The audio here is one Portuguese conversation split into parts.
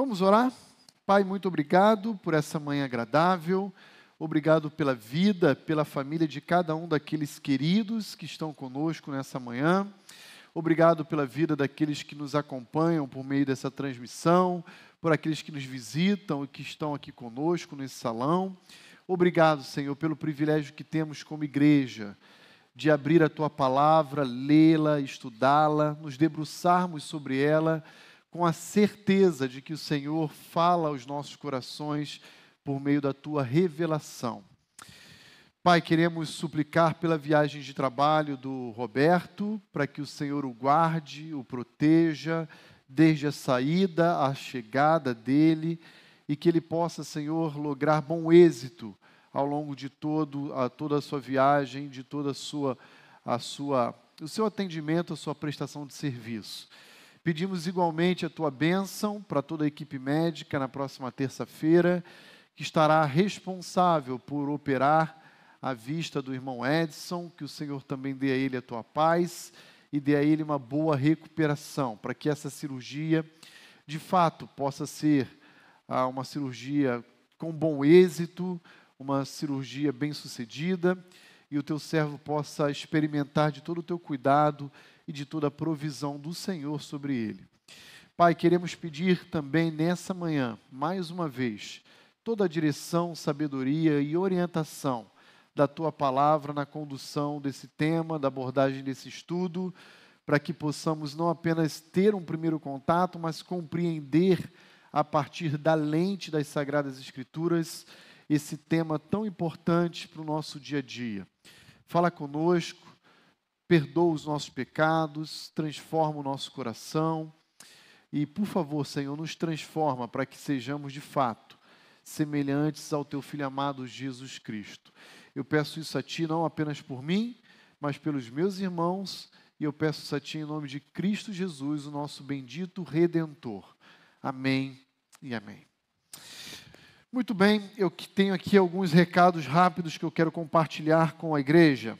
Vamos orar? Pai, muito obrigado por essa manhã agradável. Obrigado pela vida, pela família de cada um daqueles queridos que estão conosco nessa manhã. Obrigado pela vida daqueles que nos acompanham por meio dessa transmissão, por aqueles que nos visitam e que estão aqui conosco nesse salão. Obrigado, Senhor, pelo privilégio que temos como igreja de abrir a tua palavra, lê-la, estudá-la, nos debruçarmos sobre ela com a certeza de que o Senhor fala aos nossos corações por meio da tua revelação. Pai, queremos suplicar pela viagem de trabalho do Roberto, para que o Senhor o guarde, o proteja, desde a saída à chegada dele, e que ele possa, Senhor, lograr bom êxito ao longo de todo, a, toda a sua viagem, de toda a sua, a sua, o seu atendimento, a sua prestação de serviço. Pedimos igualmente a tua bênção para toda a equipe médica na próxima terça-feira, que estará responsável por operar a vista do irmão Edson, que o Senhor também dê a ele a tua paz e dê a ele uma boa recuperação, para que essa cirurgia, de fato, possa ser ah, uma cirurgia com bom êxito, uma cirurgia bem sucedida e o teu servo possa experimentar de todo o teu cuidado e de toda a provisão do Senhor sobre ele. Pai, queremos pedir também nessa manhã, mais uma vez, toda a direção, sabedoria e orientação da tua palavra na condução desse tema, da abordagem desse estudo, para que possamos não apenas ter um primeiro contato, mas compreender a partir da lente das Sagradas Escrituras esse tema tão importante para o nosso dia a dia. Fala conosco, perdoa os nossos pecados, transforma o nosso coração. E, por favor, Senhor, nos transforma para que sejamos de fato semelhantes ao teu filho amado Jesus Cristo. Eu peço isso a ti não apenas por mim, mas pelos meus irmãos, e eu peço isso a ti em nome de Cristo Jesus, o nosso bendito redentor. Amém e amém. Muito bem, eu tenho aqui alguns recados rápidos que eu quero compartilhar com a igreja.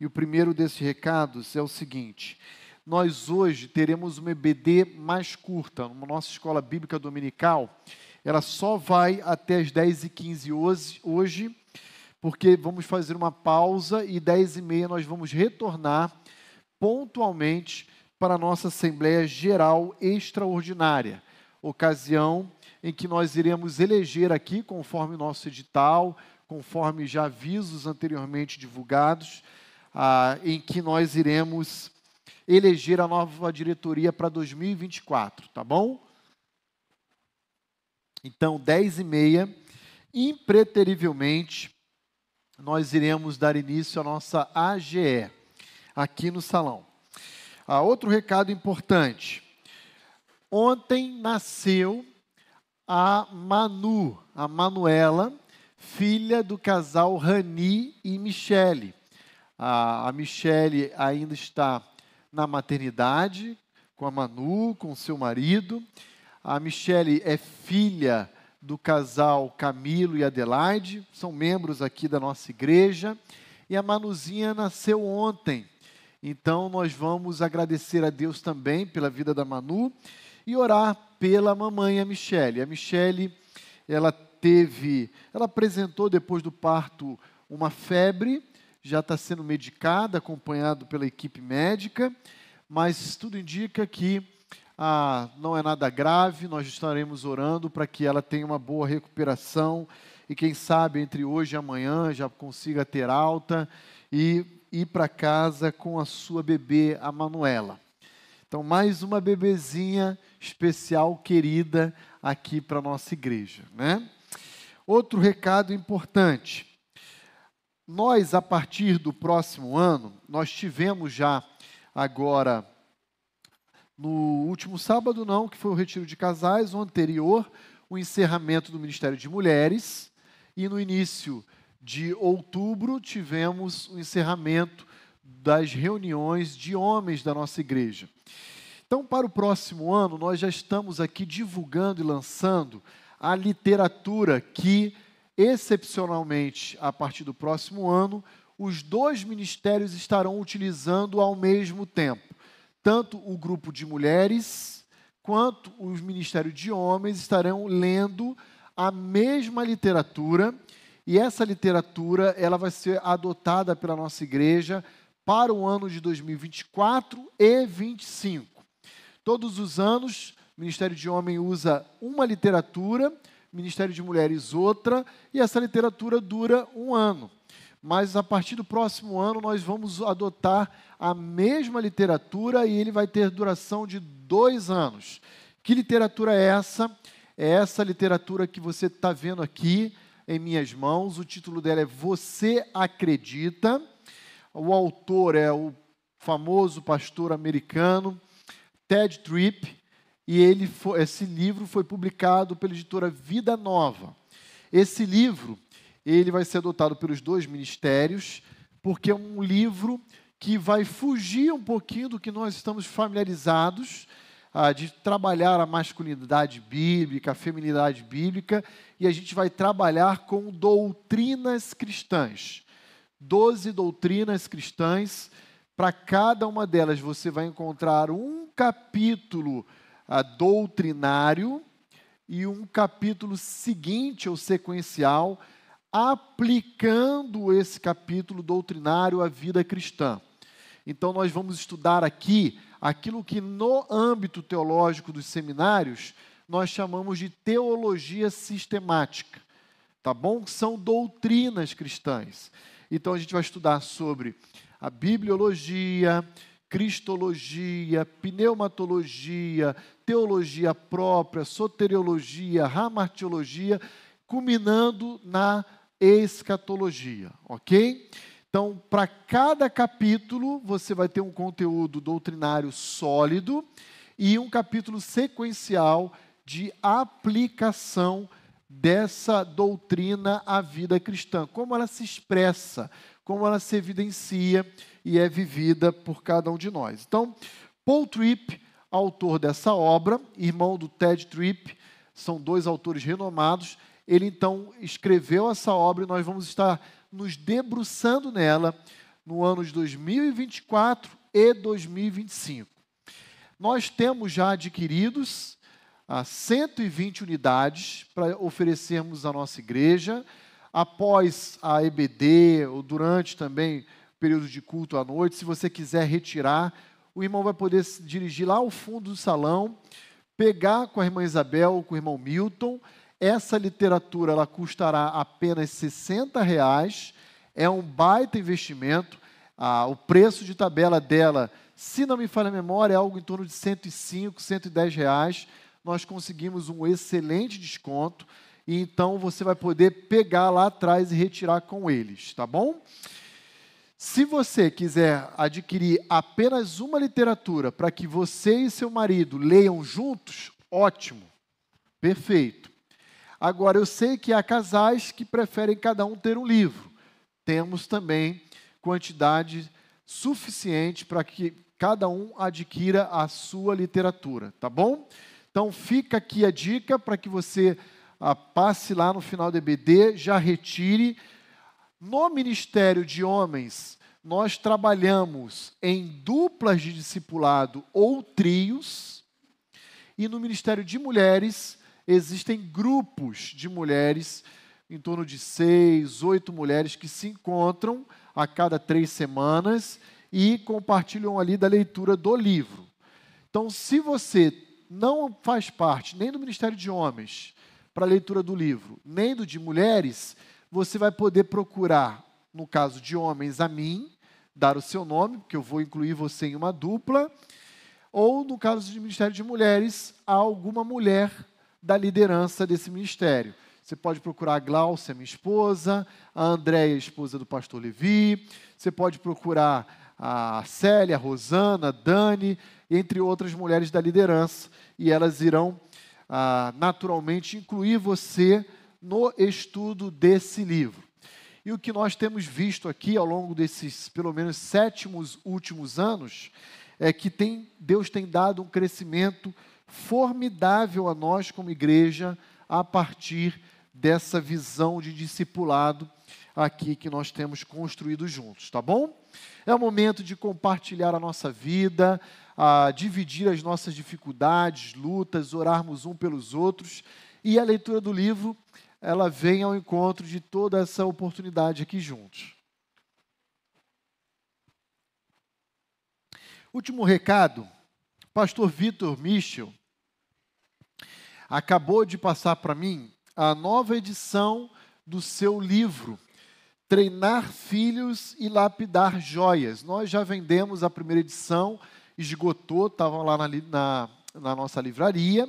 E o primeiro desses recados é o seguinte: nós hoje teremos uma EBD mais curta, na nossa escola bíblica dominical. Ela só vai até as 10h15 hoje, porque vamos fazer uma pausa e 10h30 nós vamos retornar pontualmente para a nossa Assembleia Geral Extraordinária, ocasião em que nós iremos eleger aqui, conforme nosso edital, conforme já avisos anteriormente divulgados, ah, em que nós iremos eleger a nova diretoria para 2024, tá bom? Então, 10 e meia, impreterivelmente, nós iremos dar início à nossa AGE, aqui no salão. Ah, outro recado importante. Ontem nasceu a Manu, a Manuela, filha do casal Rani e Michele. A, a Michele ainda está na maternidade com a Manu, com seu marido. A Michele é filha do casal Camilo e Adelaide, são membros aqui da nossa igreja. E a Manuzinha nasceu ontem. Então nós vamos agradecer a Deus também pela vida da Manu e orar pela mamãe a Michele. A Michele, ela teve, ela apresentou depois do parto uma febre, já está sendo medicada, acompanhado pela equipe médica, mas tudo indica que ah, não é nada grave, nós estaremos orando para que ela tenha uma boa recuperação e quem sabe entre hoje e amanhã já consiga ter alta e ir para casa com a sua bebê, a Manuela. Então, mais uma bebezinha especial, querida, aqui para a nossa igreja. Né? Outro recado importante. Nós, a partir do próximo ano, nós tivemos já agora, no último sábado, não, que foi o retiro de casais, o anterior, o encerramento do Ministério de Mulheres, e no início de outubro tivemos o encerramento das reuniões de homens da nossa igreja. Então, para o próximo ano, nós já estamos aqui divulgando e lançando a literatura que excepcionalmente, a partir do próximo ano, os dois ministérios estarão utilizando ao mesmo tempo, tanto o grupo de mulheres quanto os ministérios de homens estarão lendo a mesma literatura e essa literatura ela vai ser adotada pela nossa igreja para o ano de 2024 e 2025. Todos os anos, o Ministério de Homem usa uma literatura, o Ministério de Mulheres outra, e essa literatura dura um ano. Mas a partir do próximo ano nós vamos adotar a mesma literatura e ele vai ter duração de dois anos. Que literatura é essa? É essa literatura que você está vendo aqui em minhas mãos. O título dela é Você Acredita. O autor é o famoso pastor americano Ted Tripp, e ele foi, esse livro foi publicado pela editora Vida Nova. Esse livro ele vai ser adotado pelos dois ministérios, porque é um livro que vai fugir um pouquinho do que nós estamos familiarizados ah, de trabalhar a masculinidade bíblica, a feminilidade bíblica, e a gente vai trabalhar com doutrinas cristãs. Doze doutrinas cristãs. Para cada uma delas você vai encontrar um capítulo doutrinário e um capítulo seguinte ou sequencial, aplicando esse capítulo doutrinário à vida cristã. Então, nós vamos estudar aqui aquilo que no âmbito teológico dos seminários nós chamamos de teologia sistemática, tá bom? São doutrinas cristãs. Então a gente vai estudar sobre a bibliologia, cristologia, pneumatologia, teologia própria, soteriologia, ramartiologia, culminando na escatologia, ok? Então, para cada capítulo, você vai ter um conteúdo doutrinário sólido e um capítulo sequencial de aplicação dessa doutrina à vida cristã, como ela se expressa, como ela se evidencia e é vivida por cada um de nós. Então, Paul Tripp, autor dessa obra, irmão do Ted Tripp, são dois autores renomados, ele então escreveu essa obra e nós vamos estar nos debruçando nela no ano de 2024 e 2025. Nós temos já adquiridos ah, 120 unidades para oferecermos à nossa igreja. Após a EBD, ou durante também período de culto à noite, se você quiser retirar, o irmão vai poder se dirigir lá ao fundo do salão, pegar com a irmã Isabel ou com o irmão Milton essa literatura ela custará apenas 60 reais, é um baita investimento. Ah, o preço de tabela dela, se não me falha a memória, é algo em torno de 105, 110 reais. Nós conseguimos um excelente desconto e então você vai poder pegar lá atrás e retirar com eles, tá bom? Se você quiser adquirir apenas uma literatura para que você e seu marido leiam juntos, ótimo, perfeito. Agora, eu sei que há casais que preferem cada um ter um livro. Temos também quantidade suficiente para que cada um adquira a sua literatura, tá bom? Então, fica aqui a dica para que você ah, passe lá no final do EBD, já retire. No Ministério de Homens, nós trabalhamos em duplas de discipulado ou trios, e no Ministério de Mulheres, existem grupos de mulheres, em torno de seis, oito mulheres, que se encontram a cada três semanas e compartilham ali da leitura do livro. Então, se você não faz parte nem do Ministério de Homens para a leitura do livro, nem do de mulheres, você vai poder procurar, no caso de homens, a mim, dar o seu nome, porque eu vou incluir você em uma dupla, ou no caso de Ministério de Mulheres, a alguma mulher da liderança desse ministério. Você pode procurar a Glaucia, minha esposa, a Andréia, esposa do pastor Levi, você pode procurar a Célia, a Rosana, a Dani, entre outras mulheres da liderança, e elas irão ah, naturalmente incluir você no estudo desse livro. E o que nós temos visto aqui ao longo desses, pelo menos, sétimos últimos anos, é que tem, Deus tem dado um crescimento formidável a nós como igreja a partir dessa visão de discipulado aqui que nós temos construído juntos, tá bom? É o momento de compartilhar a nossa vida, a dividir as nossas dificuldades, lutas, orarmos um pelos outros. E a leitura do livro, ela vem ao encontro de toda essa oportunidade aqui juntos. Último recado, pastor Vitor Michel acabou de passar para mim a nova edição do seu livro, Treinar Filhos e Lapidar Joias. Nós já vendemos a primeira edição, esgotou, estava lá na, na, na, nossa livraria,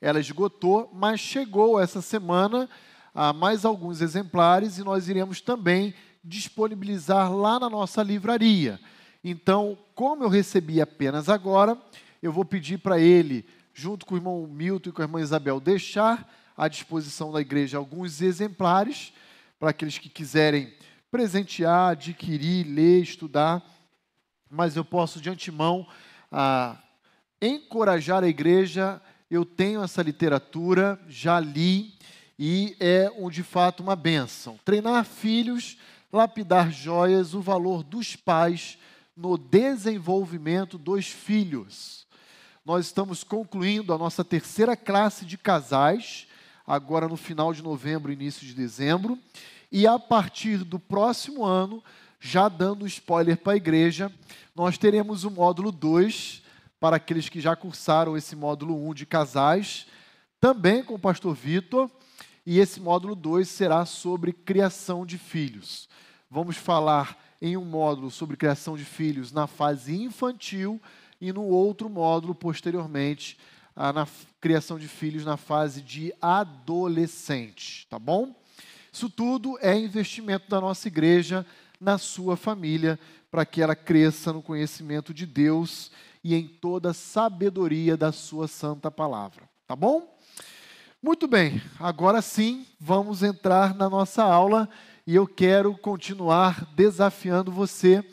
ela esgotou, mas chegou essa semana a mais alguns exemplares e nós iremos também disponibilizar lá na nossa livraria. Então, como eu recebi apenas agora, eu vou pedir para ele, junto com o irmão Milton e com a irmã Isabel, deixar à disposição da igreja alguns exemplares para aqueles que quiserem presentear, adquirir, ler, estudar. Mas eu posso de antemão encorajar a igreja. Eu tenho essa literatura, já li e é um, de fato uma bênção. Treinar filhos, lapidar joias, o valor dos pais no desenvolvimento dos filhos. Nós estamos concluindo a nossa terceira classe de casais, agora no final de novembro, início de dezembro, e a partir do próximo ano, já dando spoiler para a igreja, nós teremos o módulo 2 para aqueles que já cursaram esse módulo 1 um de casais, também com o pastor Vitor, e esse módulo 2 será sobre criação de filhos. Vamos falar em um módulo sobre criação de filhos na fase infantil e no outro módulo, posteriormente, na criação de filhos na fase de adolescente, tá bom? Isso tudo é investimento da nossa igreja na sua família, para que ela cresça no conhecimento de Deus e em toda a sabedoria da sua santa palavra, tá bom? Muito bem, agora sim, vamos entrar na nossa aula e eu quero continuar desafiando você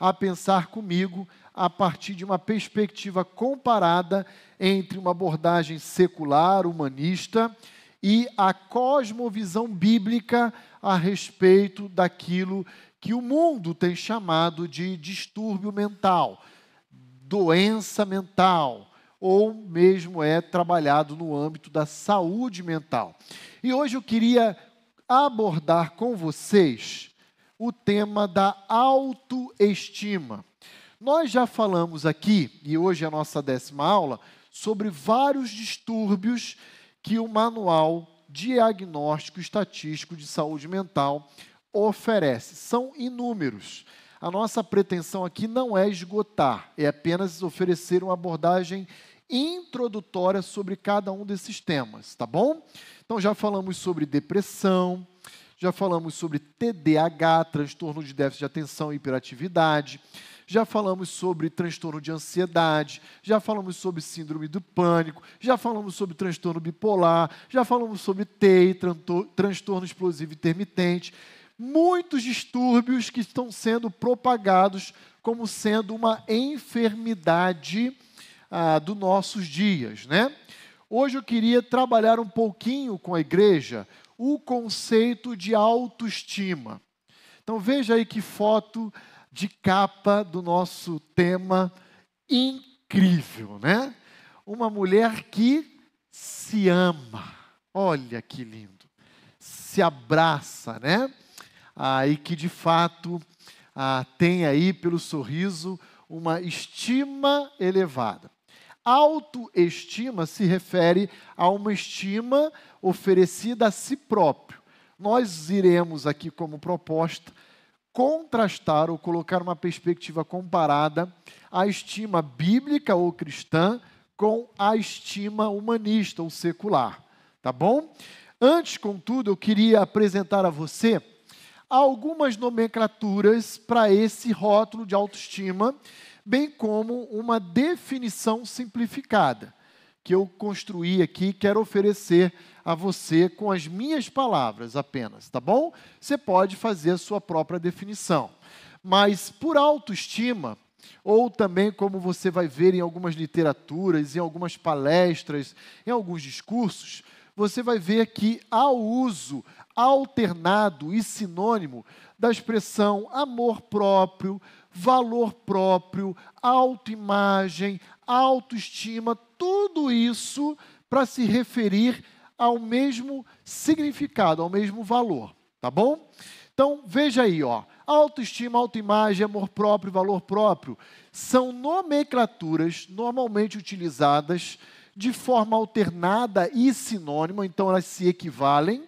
a pensar comigo a partir de uma perspectiva comparada entre uma abordagem secular, humanista, e a cosmovisão bíblica a respeito daquilo que o mundo tem chamado de distúrbio mental, doença mental, ou mesmo é trabalhado no âmbito da saúde mental. E hoje eu queria abordar com vocês o tema da autoestima. Nós já falamos aqui, e hoje é a nossa décima aula, sobre vários distúrbios que o Manual Diagnóstico Estatístico de Saúde Mental oferece. São inúmeros. A nossa pretensão aqui não é esgotar, é apenas oferecer uma abordagem introdutória sobre cada um desses temas, tá bom? Então já falamos sobre depressão, já falamos sobre TDAH, transtorno de déficit de atenção e hiperatividade, já falamos sobre transtorno de ansiedade, já falamos sobre síndrome do pânico, já falamos sobre transtorno bipolar, já falamos sobre TEI, transtorno explosivo intermitente, muitos distúrbios que estão sendo propagados como sendo uma enfermidade ah, dos nossos dias, né? Hoje eu queria trabalhar um pouquinho com a igreja o conceito de autoestima. Então veja aí que foto de capa do nosso tema incrível, né? Uma mulher que se ama. Olha que lindo. Se abraça, né? Ah, e que de fato ah, tem aí pelo sorriso uma estima elevada. Autoestima se refere a uma estima oferecida a si próprio. Nós iremos aqui, como proposta, contrastar ou colocar uma perspectiva comparada a estima bíblica ou cristã com a estima humanista ou secular. Tá bom? Antes, contudo, eu queria apresentar a você algumas nomenclaturas para esse rótulo de autoestima bem como uma definição simplificada que eu construí aqui, quero oferecer a você com as minhas palavras apenas, tá bom? Você pode fazer a sua própria definição. Mas por autoestima, ou também como você vai ver em algumas literaturas, em algumas palestras, em alguns discursos, você vai ver que há o uso alternado e sinônimo da expressão amor próprio, valor próprio, autoimagem, autoestima, tudo isso para se referir ao mesmo significado, ao mesmo valor, tá bom? Então, veja aí, ó, autoestima, autoimagem, amor próprio, valor próprio, são nomenclaturas normalmente utilizadas de forma alternada e sinônima, então elas se equivalem,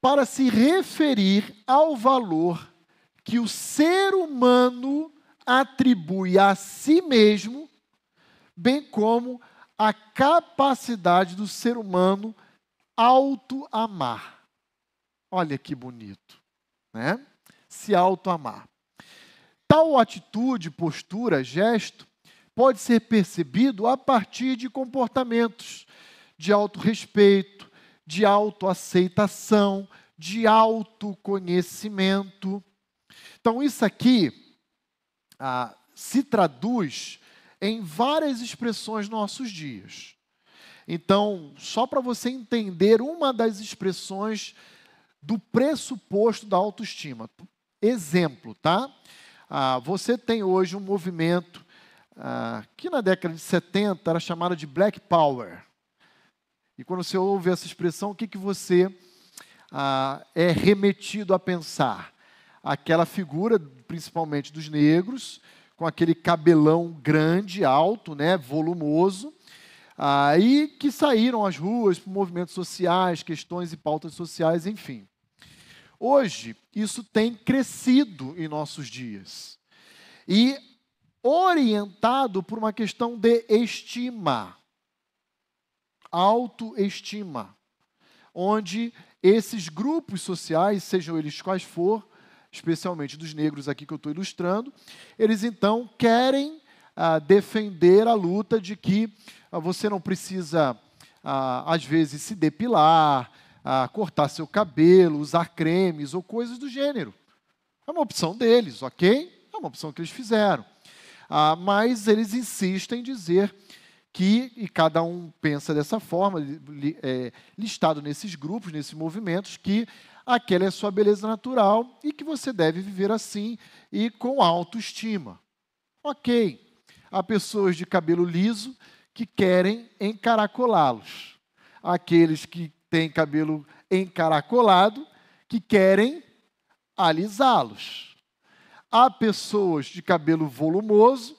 para se referir ao valor que o ser humano atribui a si mesmo, bem como a capacidade do ser humano auto-amar. Olha que bonito, né? Se auto-amar. Tal atitude, postura, gesto pode ser percebido a partir de comportamentos de autorrespeito, de autoaceitação, de autoconhecimento. Então, isso aqui ah, se traduz em várias expressões nossos dias. Então, só para você entender uma das expressões do pressuposto da autoestima. Exemplo, tá? Ah, você tem hoje um movimento ah, que na década de 70 era chamado de Black Power. E quando você ouve essa expressão, o que, que você ah, é remetido a pensar? Aquela figura, principalmente dos negros, com aquele cabelão grande, alto, né, volumoso, aí ah, que saíram às ruas por movimentos sociais, questões e pautas sociais, enfim. Hoje, isso tem crescido em nossos dias. E orientado por uma questão de estima, autoestima, onde esses grupos sociais, sejam eles quais for, especialmente dos negros aqui que eu estou ilustrando, eles então querem ah, defender a luta de que ah, você não precisa, ah, às vezes, se depilar, ah, cortar seu cabelo, usar cremes ou coisas do gênero. É uma opção deles, ok? É uma opção que eles fizeram. Ah, mas eles insistem em dizer que, e cada um pensa dessa forma, é, listado nesses grupos, nesses movimentos, que aquela é sua beleza natural e que você deve viver assim e com autoestima. Ok. Há pessoas de cabelo liso que querem encaracolá-los. Aqueles que têm cabelo encaracolado que querem alisá-los. Há pessoas de cabelo volumoso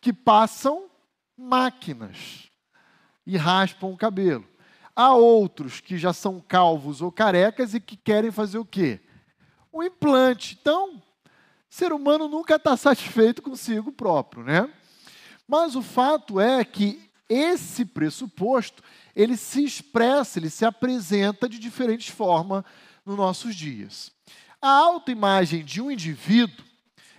que passam máquinas e raspam o cabelo. Há outros que já são calvos ou carecas e que querem fazer o quê? Um implante. Então, ser humano nunca está satisfeito consigo próprio, né? Mas o fato é que esse pressuposto, ele se expressa, ele se apresenta de diferentes formas nos nossos dias. A autoimagem de um indivíduo,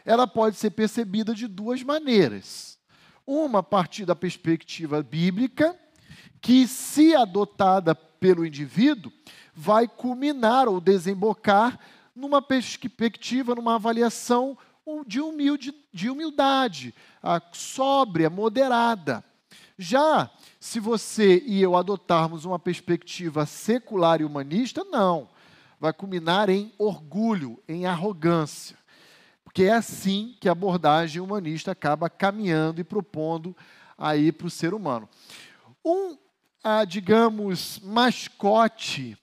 ela pode ser percebida de duas maneiras. Uma a partir da perspectiva bíblica, que, se adotada pelo indivíduo, vai culminar ou desembocar numa perspectiva, numa avaliação de, humilde, de humildade, sóbria, moderada. Já se você e eu adotarmos uma perspectiva secular e humanista, não. Vai culminar em orgulho, em arrogância. Porque é assim que a abordagem humanista acaba caminhando e propondo aí para o ser humano. Um, ah, digamos, mascote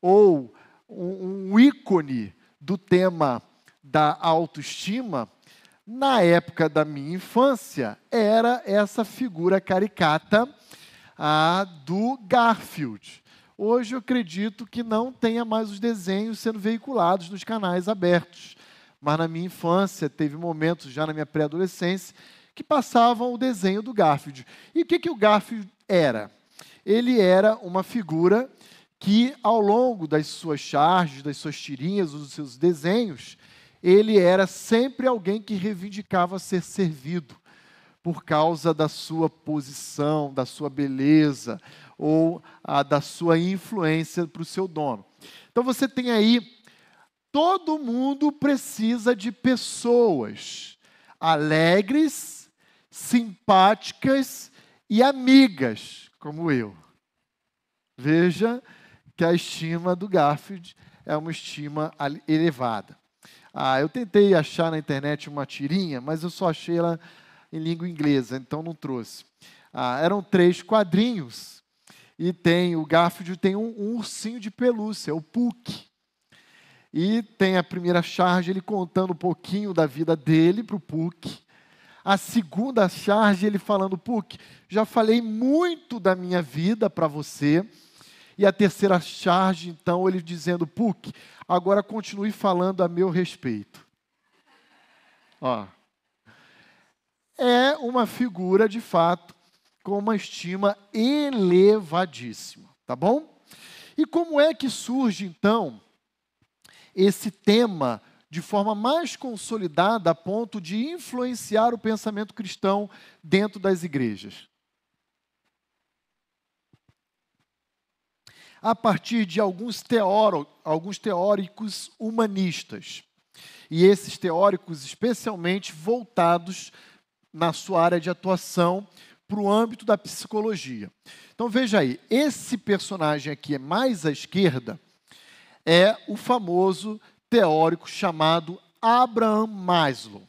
ou um, um ícone do tema da autoestima, na época da minha infância, era essa figura caricata ah, do Garfield. Hoje eu acredito que não tenha mais os desenhos sendo veiculados nos canais abertos. Mas na minha infância, teve momentos já na minha pré-adolescência que passavam o desenho do Garfield. E o que, que o Garfield era? Ele era uma figura que, ao longo das suas charges, das suas tirinhas, dos seus desenhos, ele era sempre alguém que reivindicava ser servido por causa da sua posição, da sua beleza ou a, da sua influência para o seu dono. Então você tem aí, todo mundo precisa de pessoas alegres, simpáticas e amigas, como eu. Veja que a estima do Garfield é uma estima elevada. Ah, eu tentei achar na internet uma tirinha, mas eu só achei ela em língua inglesa, então não trouxe. Ah, eram três quadrinhos e tem o Garfield tem um, um ursinho de pelúcia, o Puck. E tem a primeira charge ele contando um pouquinho da vida dele para o Puck. A segunda charge ele falando, Puck, já falei muito da minha vida para você. E a terceira charge, então, ele dizendo, Puck, agora continue falando a meu respeito. Ó. É uma figura, de fato, com uma estima elevadíssima, tá bom? E como é que surge, então, esse tema de forma mais consolidada a ponto de influenciar o pensamento cristão dentro das igrejas? A partir de alguns, teoro, alguns teóricos humanistas. E esses teóricos, especialmente voltados na sua área de atuação para o âmbito da psicologia. Então veja aí, esse personagem aqui é mais à esquerda, é o famoso teórico chamado Abraham Maslow.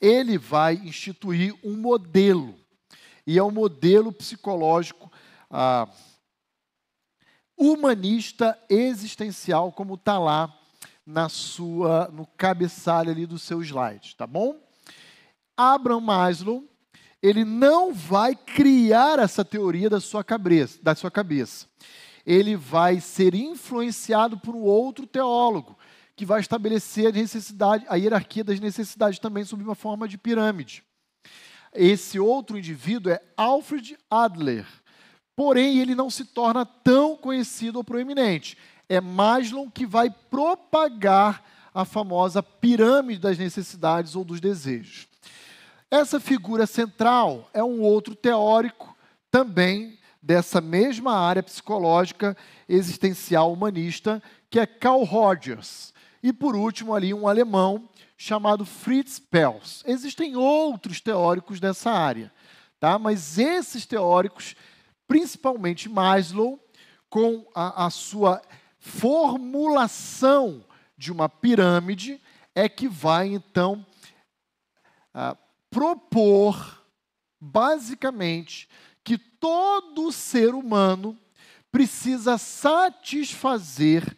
Ele vai instituir um modelo, e é um modelo psicológico ah, humanista existencial, como está lá na sua, no cabeçalho ali do seu slide, tá bom? Abraham Maslow, ele não vai criar essa teoria da sua cabeça, da sua cabeça. Ele vai ser influenciado por um outro teólogo, que vai estabelecer a necessidade, a hierarquia das necessidades também sob uma forma de pirâmide. Esse outro indivíduo é Alfred Adler. Porém, ele não se torna tão conhecido ou proeminente. É Maslow que vai propagar a famosa pirâmide das necessidades ou dos desejos. Essa figura central é um outro teórico também dessa mesma área psicológica existencial humanista, que é Carl Rogers. E por último ali um alemão chamado Fritz Perls. Existem outros teóricos dessa área, tá? Mas esses teóricos, principalmente Maslow, com a, a sua formulação de uma pirâmide, é que vai então ah, propor, basicamente, que todo ser humano precisa satisfazer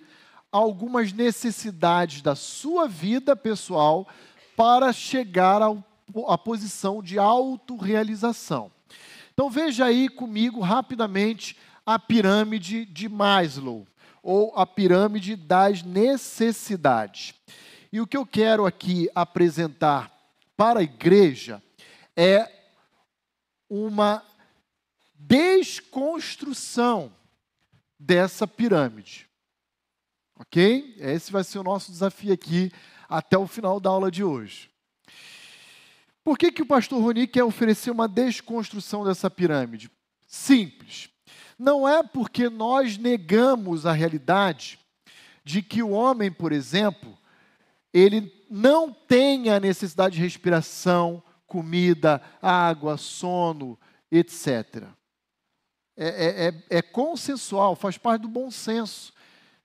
algumas necessidades da sua vida pessoal para chegar à posição de autorrealização. Então veja aí comigo rapidamente a pirâmide de Maslow, ou a pirâmide das necessidades. E o que eu quero aqui apresentar para a igreja é uma desconstrução dessa pirâmide. Ok? Esse vai ser o nosso desafio aqui até o final da aula de hoje. Por que, que o pastor Roni quer oferecer uma desconstrução dessa pirâmide? Simples. Não é porque nós negamos a realidade de que o homem, por exemplo, ele não tem a necessidade de respiração, comida, água, sono, etc. É, é, é, é consensual, faz parte do bom senso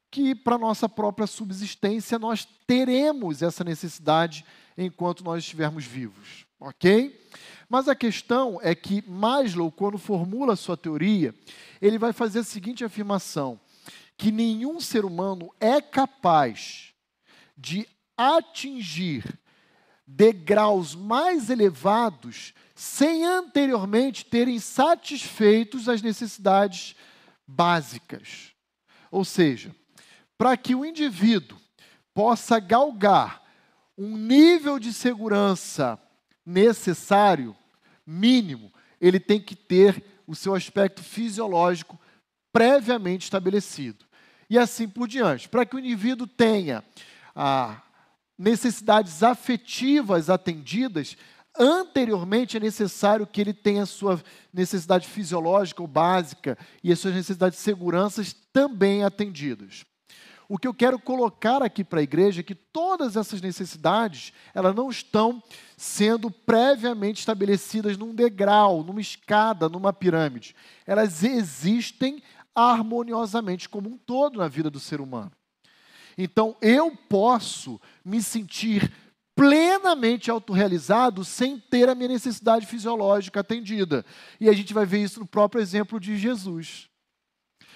que para nossa própria subsistência nós teremos essa necessidade enquanto nós estivermos vivos, ok? Mas a questão é que Maslow, quando formula sua teoria, ele vai fazer a seguinte afirmação: que nenhum ser humano é capaz de atingir degraus mais elevados sem anteriormente terem satisfeitos as necessidades básicas. Ou seja, para que o indivíduo possa galgar um nível de segurança necessário, mínimo, ele tem que ter o seu aspecto fisiológico previamente estabelecido. E assim por diante. Para que o indivíduo tenha a necessidades afetivas atendidas, anteriormente é necessário que ele tenha a sua necessidade fisiológica ou básica e as suas necessidades de segurança também atendidas. O que eu quero colocar aqui para a igreja é que todas essas necessidades, elas não estão sendo previamente estabelecidas num degrau, numa escada, numa pirâmide. Elas existem harmoniosamente como um todo na vida do ser humano. Então eu posso me sentir plenamente autorrealizado sem ter a minha necessidade fisiológica atendida. E a gente vai ver isso no próprio exemplo de Jesus.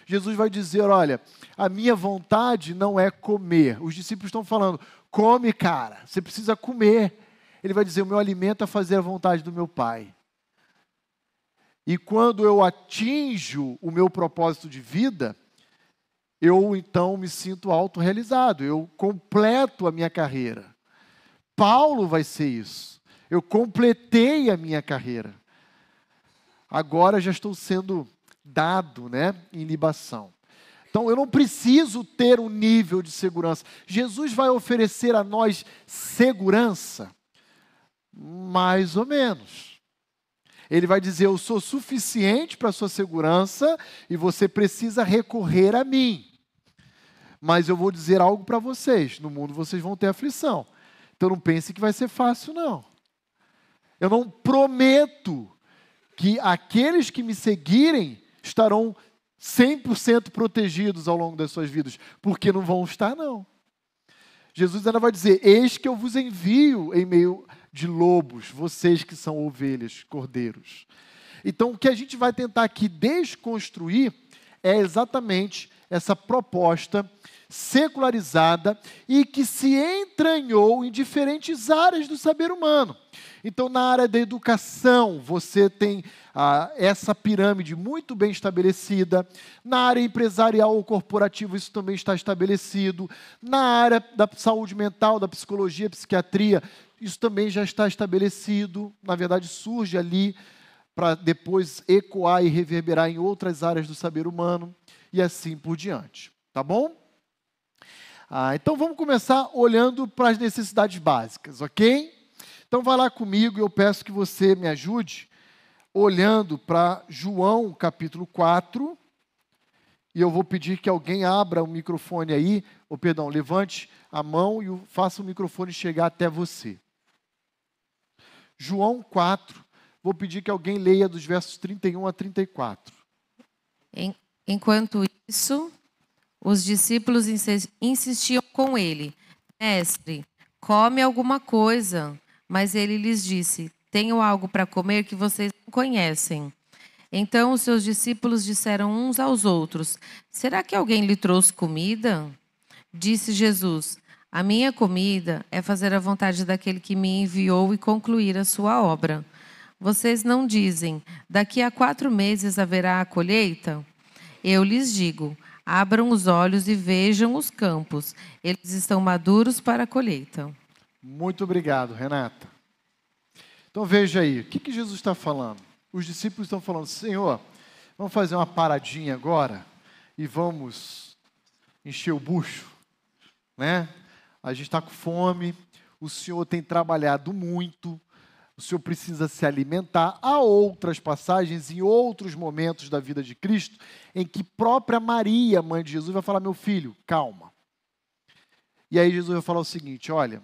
Jesus vai dizer: Olha, a minha vontade não é comer. Os discípulos estão falando: Come, cara, você precisa comer. Ele vai dizer: O meu alimento é fazer a vontade do meu Pai. E quando eu atinjo o meu propósito de vida, eu então me sinto autorrealizado, eu completo a minha carreira. Paulo vai ser isso. Eu completei a minha carreira. Agora já estou sendo dado, né, em libação. Então eu não preciso ter um nível de segurança. Jesus vai oferecer a nós segurança, mais ou menos. Ele vai dizer: Eu sou suficiente para a sua segurança e você precisa recorrer a mim. Mas eu vou dizer algo para vocês: no mundo vocês vão ter aflição. Então não pense que vai ser fácil, não. Eu não prometo que aqueles que me seguirem estarão 100% protegidos ao longo das suas vidas, porque não vão estar, não. Jesus ainda vai dizer: Eis que eu vos envio em meio de lobos, vocês que são ovelhas, cordeiros. Então, o que a gente vai tentar aqui desconstruir é exatamente essa proposta secularizada e que se entranhou em diferentes áreas do saber humano. Então, na área da educação, você tem ah, essa pirâmide muito bem estabelecida. Na área empresarial ou corporativa, isso também está estabelecido. Na área da saúde mental, da psicologia, psiquiatria, isso também já está estabelecido. Na verdade, surge ali para depois ecoar e reverberar em outras áreas do saber humano e assim por diante. Tá bom? Ah, então vamos começar olhando para as necessidades básicas, ok? Então vá lá comigo e eu peço que você me ajude olhando para João capítulo 4. E eu vou pedir que alguém abra o microfone aí, ou perdão, levante a mão e faça o microfone chegar até você. João 4, vou pedir que alguém leia dos versos 31 a 34. Enquanto isso, os discípulos insistiam com ele: Mestre, come alguma coisa. Mas ele lhes disse: Tenho algo para comer que vocês não conhecem. Então os seus discípulos disseram uns aos outros: Será que alguém lhe trouxe comida? Disse Jesus: A minha comida é fazer a vontade daquele que me enviou e concluir a sua obra. Vocês não dizem: Daqui a quatro meses haverá a colheita? Eu lhes digo: Abram os olhos e vejam os campos, eles estão maduros para a colheita. Muito obrigado, Renata. Então veja aí, o que, que Jesus está falando? Os discípulos estão falando, Senhor, vamos fazer uma paradinha agora e vamos encher o bucho, né? A gente está com fome, o Senhor tem trabalhado muito, o Senhor precisa se alimentar. Há outras passagens em outros momentos da vida de Cristo em que própria Maria, mãe de Jesus, vai falar: Meu filho, calma. E aí Jesus vai falar o seguinte: Olha,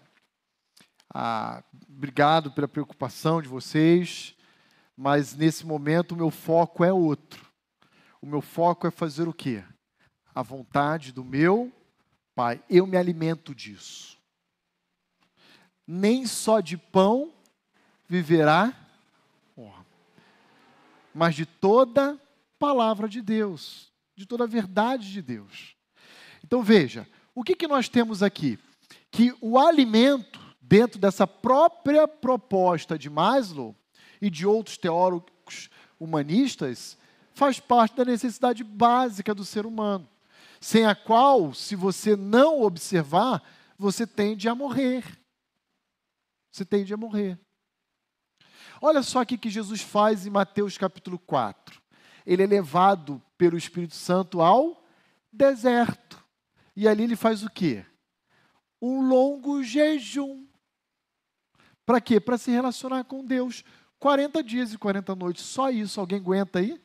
ah, obrigado pela preocupação de vocês, mas nesse momento o meu foco é outro. O meu foco é fazer o quê? A vontade do meu Pai. Eu me alimento disso. Nem só de pão viverá, mas de toda palavra de Deus, de toda a verdade de Deus. Então veja, o que, que nós temos aqui? Que o alimento dentro dessa própria proposta de Maslow e de outros teóricos humanistas, faz parte da necessidade básica do ser humano, sem a qual, se você não observar, você tende a morrer. Você tende a morrer. Olha só o que Jesus faz em Mateus capítulo 4. Ele é levado pelo Espírito Santo ao deserto. E ali ele faz o quê? Um longo jejum. Para quê? Para se relacionar com Deus. 40 dias e 40 noites, só isso. Alguém aguenta aí?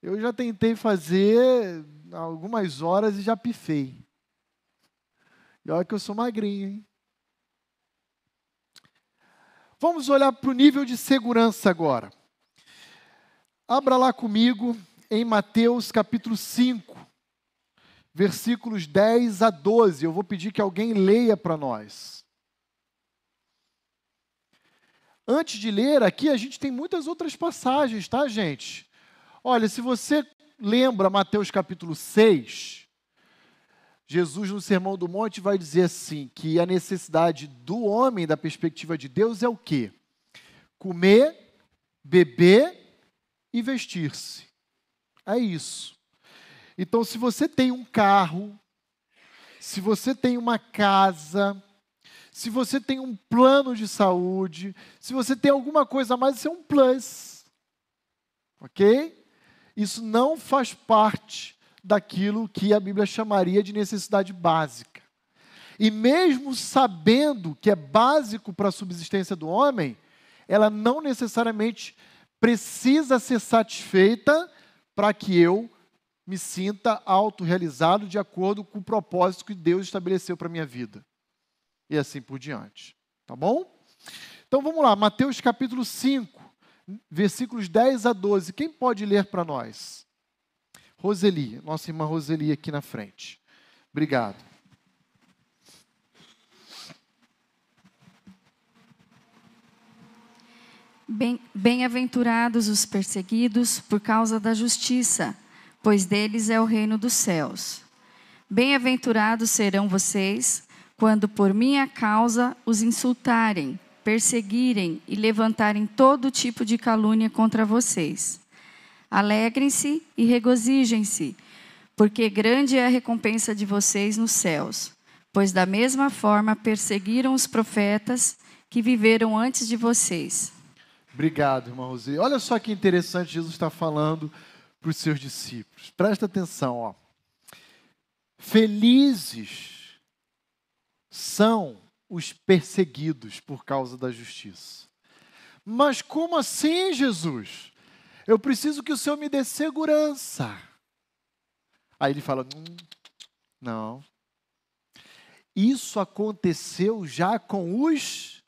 Eu já tentei fazer algumas horas e já pifei. E olha que eu sou magrinho, hein? Vamos olhar para o nível de segurança agora. Abra lá comigo em Mateus capítulo 5, versículos 10 a 12. Eu vou pedir que alguém leia para nós. Antes de ler, aqui a gente tem muitas outras passagens, tá, gente? Olha, se você lembra Mateus capítulo 6, Jesus no Sermão do Monte vai dizer assim, que a necessidade do homem, da perspectiva de Deus, é o quê? Comer, beber e vestir-se. É isso. Então, se você tem um carro, se você tem uma casa, se você tem um plano de saúde, se você tem alguma coisa a mais, isso é um plus. Ok? Isso não faz parte daquilo que a Bíblia chamaria de necessidade básica. E mesmo sabendo que é básico para a subsistência do homem, ela não necessariamente precisa ser satisfeita para que eu me sinta autorrealizado de acordo com o propósito que Deus estabeleceu para a minha vida e assim por diante. Tá bom? Então vamos lá, Mateus capítulo 5, versículos 10 a 12. Quem pode ler para nós? Roseli, nossa irmã Roseli aqui na frente. Obrigado. Bem-aventurados os perseguidos por causa da justiça, pois deles é o reino dos céus. Bem-aventurados serão vocês quando por minha causa os insultarem, perseguirem e levantarem todo tipo de calúnia contra vocês. Alegrem-se e regozijem-se, porque grande é a recompensa de vocês nos céus, pois da mesma forma perseguiram os profetas que viveram antes de vocês. Obrigado, irmão Rosê. Olha só que interessante Jesus está falando para os seus discípulos. Presta atenção, ó. Felizes são os perseguidos por causa da justiça. Mas como assim, Jesus? Eu preciso que o Senhor me dê segurança. Aí ele fala: hum, não. Isso aconteceu já com os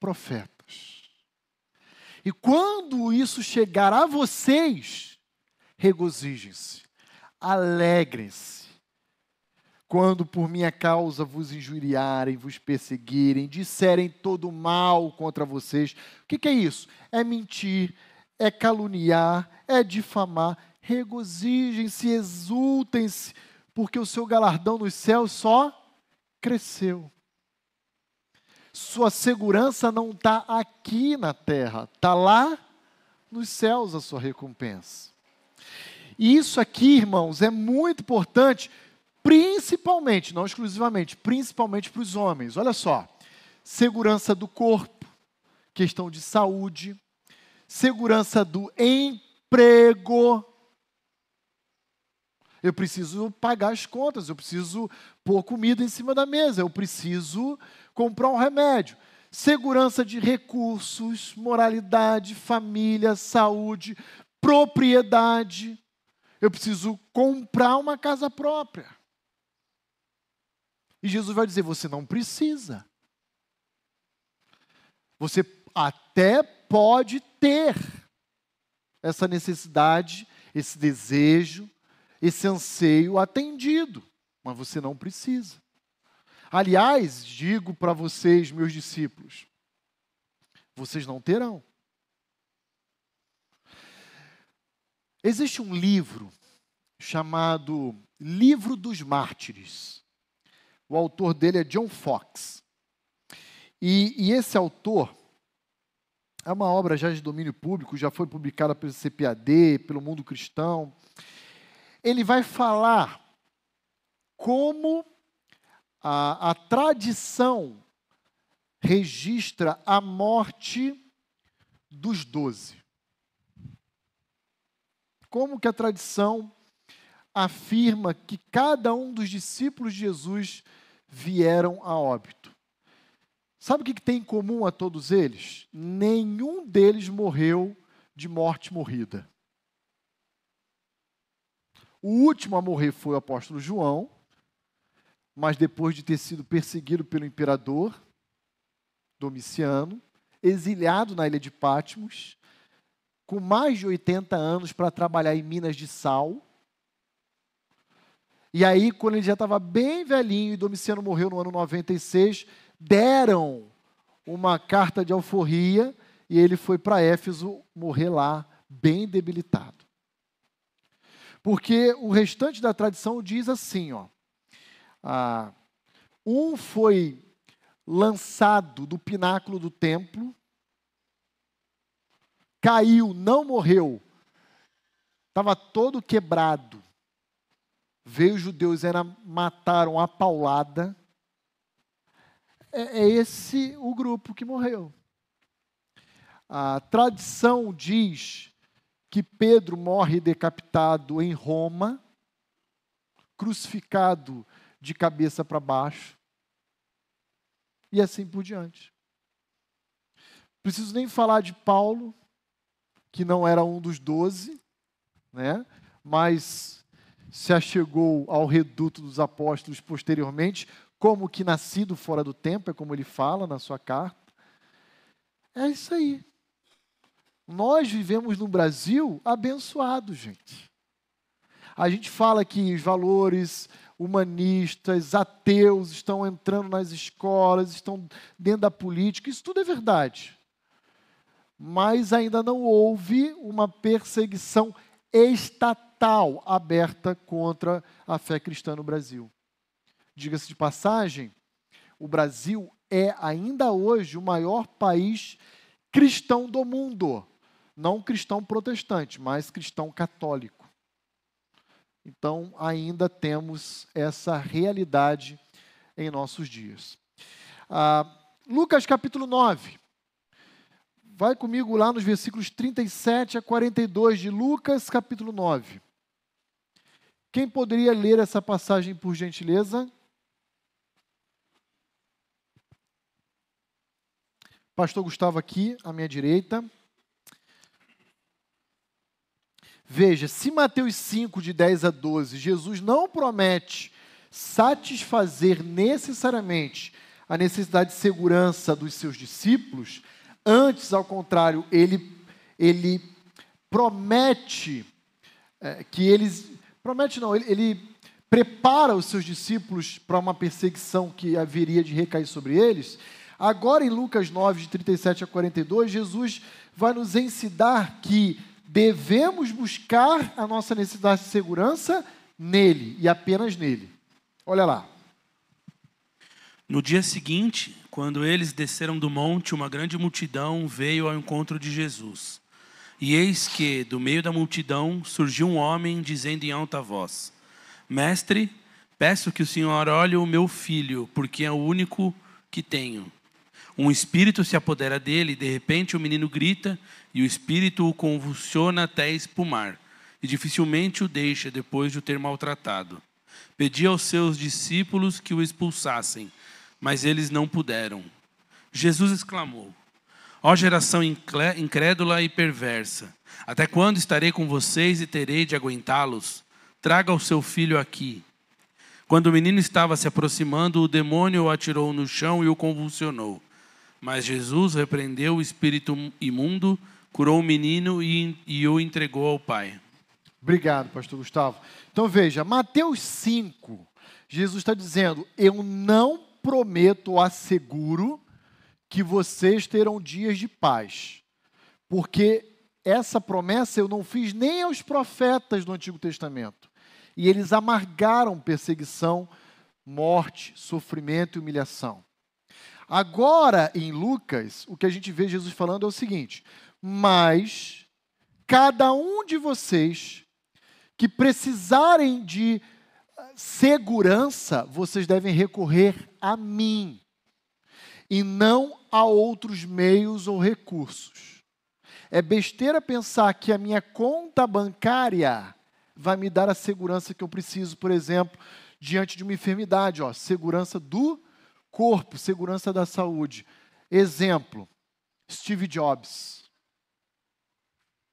profetas. E quando isso chegar a vocês, regozijem-se, alegrem-se quando por minha causa vos injuriarem, vos perseguirem, disserem todo mal contra vocês. O que, que é isso? É mentir, é caluniar, é difamar. Regozijem-se, exultem-se, porque o seu galardão nos céus só cresceu. Sua segurança não está aqui na terra, está lá nos céus a sua recompensa. E isso aqui, irmãos, é muito importante principalmente, não exclusivamente, principalmente para os homens. Olha só: segurança do corpo, questão de saúde, segurança do emprego. Eu preciso pagar as contas, eu preciso pôr comida em cima da mesa, eu preciso comprar um remédio. Segurança de recursos, moralidade, família, saúde, propriedade. Eu preciso comprar uma casa própria. E Jesus vai dizer: você não precisa. Você até pode ter essa necessidade, esse desejo, esse anseio atendido, mas você não precisa. Aliás, digo para vocês, meus discípulos, vocês não terão. Existe um livro chamado Livro dos Mártires. O autor dele é John Fox. E, e esse autor é uma obra já de domínio público, já foi publicada pelo CPAD, pelo Mundo Cristão. Ele vai falar como a, a tradição registra a morte dos doze. Como que a tradição afirma que cada um dos discípulos de Jesus vieram a óbito. Sabe o que tem em comum a todos eles? Nenhum deles morreu de morte morrida. O último a morrer foi o apóstolo João, mas depois de ter sido perseguido pelo imperador Domiciano, exilhado na ilha de Patmos, com mais de 80 anos para trabalhar em minas de sal, E aí, quando ele já estava bem velhinho e Domiciano morreu no ano 96, deram uma carta de alforria e ele foi para Éfeso morrer lá, bem debilitado. Porque o restante da tradição diz assim, ó. Ah, um foi lançado do pináculo do templo, caiu, não morreu, estava todo quebrado. Veio os judeus, era, mataram a paulada. É, é esse o grupo que morreu. A tradição diz que Pedro morre decapitado em Roma, crucificado de cabeça para baixo, e assim por diante. Preciso nem falar de Paulo, que não era um dos doze, né? mas se achegou ao reduto dos apóstolos posteriormente, como que nascido fora do tempo, é como ele fala na sua carta. É isso aí. Nós vivemos no Brasil abençoado, gente. A gente fala que os valores humanistas, ateus estão entrando nas escolas, estão dentro da política, isso tudo é verdade. Mas ainda não houve uma perseguição estatal aberta contra a fé cristã no Brasil. Diga-se de passagem, o Brasil é ainda hoje o maior país cristão do mundo. Não cristão protestante, mas cristão católico. Então, ainda temos essa realidade em nossos dias. Ah, Lucas capítulo 9. Vai comigo lá nos versículos 37 a 42 de Lucas, capítulo 9. Quem poderia ler essa passagem por gentileza? Pastor Gustavo aqui, à minha direita. Veja, se Mateus 5, de 10 a 12, Jesus não promete satisfazer necessariamente a necessidade de segurança dos seus discípulos, Antes, ao contrário, ele, ele promete é, que eles. Promete não, ele, ele prepara os seus discípulos para uma perseguição que haveria de recair sobre eles. Agora, em Lucas 9, de 37 a 42, Jesus vai nos ensinar que devemos buscar a nossa necessidade de segurança nele e apenas nele. Olha lá. No dia seguinte, quando eles desceram do monte, uma grande multidão veio ao encontro de Jesus. E eis que, do meio da multidão, surgiu um homem dizendo em alta voz: Mestre, peço que o Senhor olhe o meu filho, porque é o único que tenho. Um espírito se apodera dele, e de repente o menino grita, e o espírito o convulsiona até espumar, e dificilmente o deixa depois de o ter maltratado. Pedi aos seus discípulos que o expulsassem mas eles não puderam. Jesus exclamou: Ó geração incrédula e perversa, até quando estarei com vocês e terei de aguentá-los? Traga o seu filho aqui. Quando o menino estava se aproximando, o demônio o atirou no chão e o convulsionou. Mas Jesus repreendeu o espírito imundo, curou o menino e, e o entregou ao pai. Obrigado, pastor Gustavo. Então veja, Mateus 5, Jesus está dizendo: Eu não prometo, asseguro, que vocês terão dias de paz. Porque essa promessa eu não fiz nem aos profetas do Antigo Testamento. E eles amargaram perseguição, morte, sofrimento e humilhação. Agora, em Lucas, o que a gente vê Jesus falando é o seguinte: Mas cada um de vocês que precisarem de segurança, vocês devem recorrer a mim e não a outros meios ou recursos. É besteira pensar que a minha conta bancária vai me dar a segurança que eu preciso, por exemplo, diante de uma enfermidade, ó, segurança do corpo, segurança da saúde. Exemplo: Steve Jobs,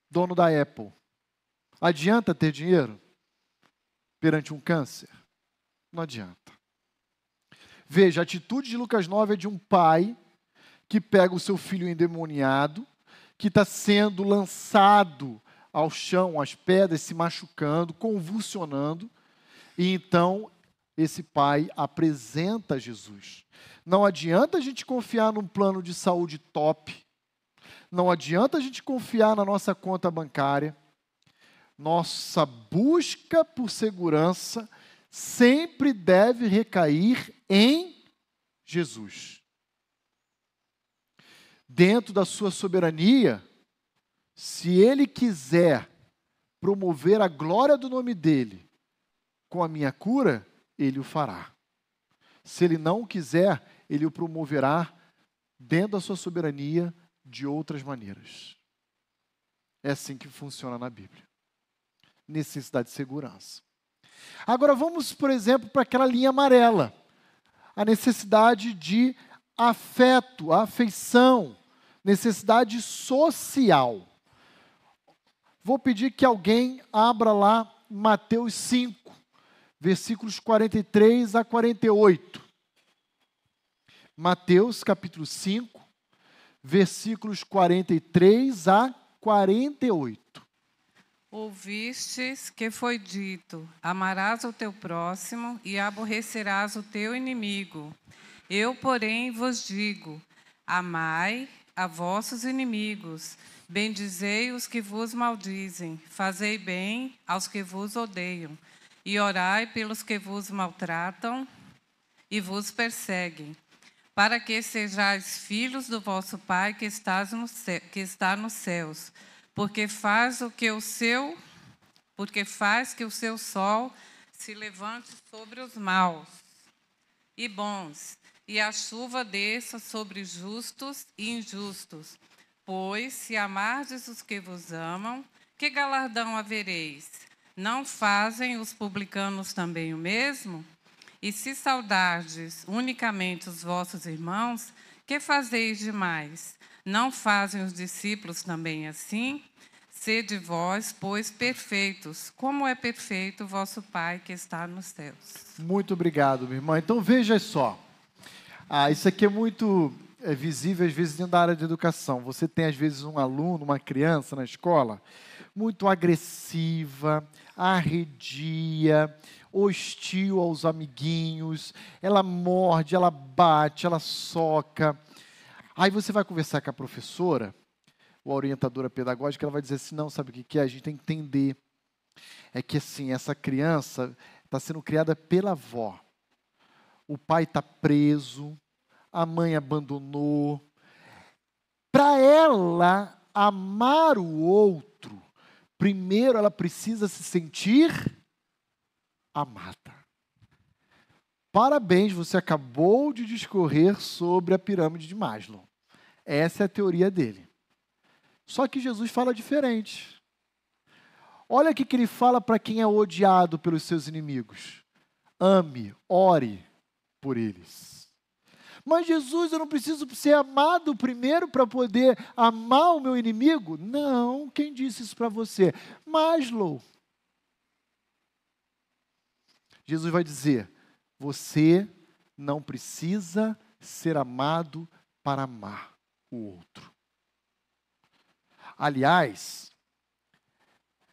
dono da Apple. Adianta ter dinheiro perante um câncer? Não adianta. Veja, a atitude de Lucas 9 é de um pai que pega o seu filho endemoniado, que está sendo lançado ao chão, às pedras, se machucando, convulsionando, E então esse pai apresenta Jesus. Não adianta a gente confiar num plano de saúde top. Não adianta a gente confiar na nossa conta bancária. Nossa busca por segurança sempre deve recair em Jesus. Dentro da sua soberania, se ele quiser promover a glória do nome dele com a minha cura, ele o fará. Se ele não quiser, ele o promoverá dentro da sua soberania de outras maneiras. É assim que funciona na Bíblia. Necessidade de segurança. Agora vamos, por exemplo, para aquela linha amarela. A necessidade de afeto, afeição, necessidade social. Vou pedir que alguém abra lá Mateus 5, versículos 43 a 48. Mateus capítulo 5, versículos 43 a 48. Ouvistes que foi dito: Amarás o teu próximo e aborrecerás o teu inimigo. Eu, porém, vos digo: Amai a vossos inimigos, bendizei os que vos maldizem, fazei bem aos que vos odeiam, e orai pelos que vos maltratam e vos perseguem para que sejais filhos do vosso Pai que, estás no céu, que está nos céus, porque faz o que o seu, porque faz que o seu sol se levante sobre os maus e bons, e a chuva desça sobre justos e injustos. Pois se amardes os que vos amam, que galardão havereis? Não fazem os publicanos também o mesmo? E se saudardes unicamente os vossos irmãos, que fazeis demais? Não fazem os discípulos também assim? Sede vós, pois, perfeitos, como é perfeito o vosso Pai que está nos céus. Muito obrigado, minha irmã. Então veja só. Ah, isso aqui é muito é, visível, às vezes, dentro da área de educação. Você tem, às vezes, um aluno, uma criança na escola, muito agressiva, arredia, hostil aos amiguinhos, ela morde, ela bate, ela soca. Aí você vai conversar com a professora, ou a orientadora pedagógica, ela vai dizer assim: não, sabe o que é? A gente tem que entender. É que assim, essa criança está sendo criada pela avó. O pai está preso, a mãe abandonou. Para ela amar o outro, primeiro ela precisa se sentir amada. Parabéns, você acabou de discorrer sobre a pirâmide de Maslow. Essa é a teoria dele. Só que Jesus fala diferente. Olha o que ele fala para quem é odiado pelos seus inimigos. Ame, ore por eles. Mas Jesus, eu não preciso ser amado primeiro para poder amar o meu inimigo? Não, quem disse isso para você? Maslow. Jesus vai dizer: você não precisa ser amado para amar o outro. Aliás,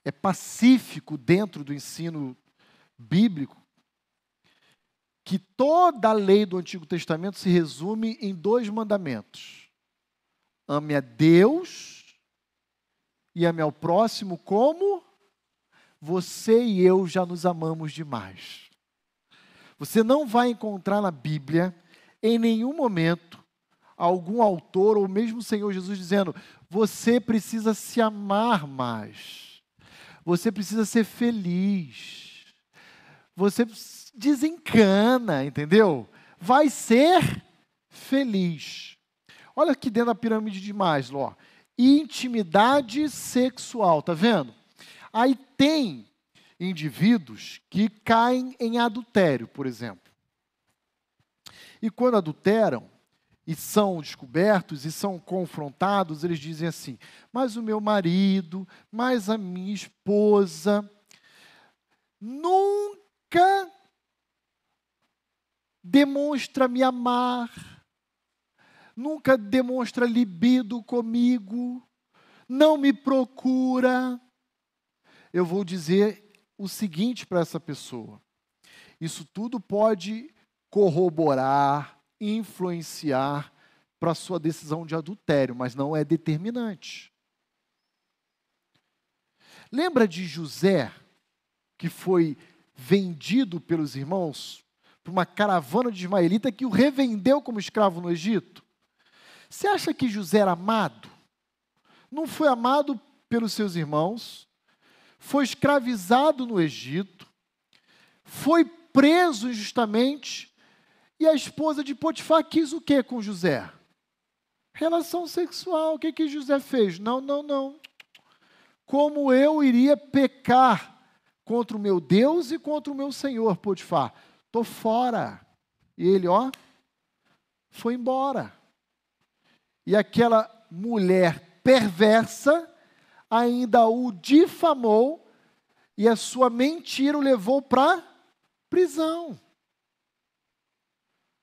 é pacífico dentro do ensino bíblico que toda a lei do Antigo Testamento se resume em dois mandamentos: ame a Deus e ame ao próximo como você e eu já nos amamos demais. Você não vai encontrar na Bíblia, em nenhum momento, algum autor ou mesmo o Senhor Jesus dizendo: você precisa se amar mais, você precisa ser feliz, você desencana, entendeu? Vai ser feliz. Olha aqui dentro da pirâmide de Maslow, ó. intimidade sexual, tá vendo? Aí tem indivíduos que caem em adultério, por exemplo. E quando adulteram e são descobertos e são confrontados, eles dizem assim: Mas o meu marido, mas a minha esposa nunca demonstra me amar, nunca demonstra libido comigo, não me procura. Eu vou dizer o seguinte para essa pessoa: Isso tudo pode corroborar, influenciar para a sua decisão de adultério, mas não é determinante. Lembra de José, que foi vendido pelos irmãos para uma caravana de ismaelita que o revendeu como escravo no Egito? Você acha que José era amado? Não foi amado pelos seus irmãos, foi escravizado no Egito, foi preso injustamente, e a esposa de Potifar quis o que com José? Relação sexual. O que, que José fez? Não, não, não. Como eu iria pecar contra o meu Deus e contra o meu Senhor, Potifar? Estou fora. E ele, ó, foi embora. E aquela mulher perversa ainda o difamou e a sua mentira o levou para prisão.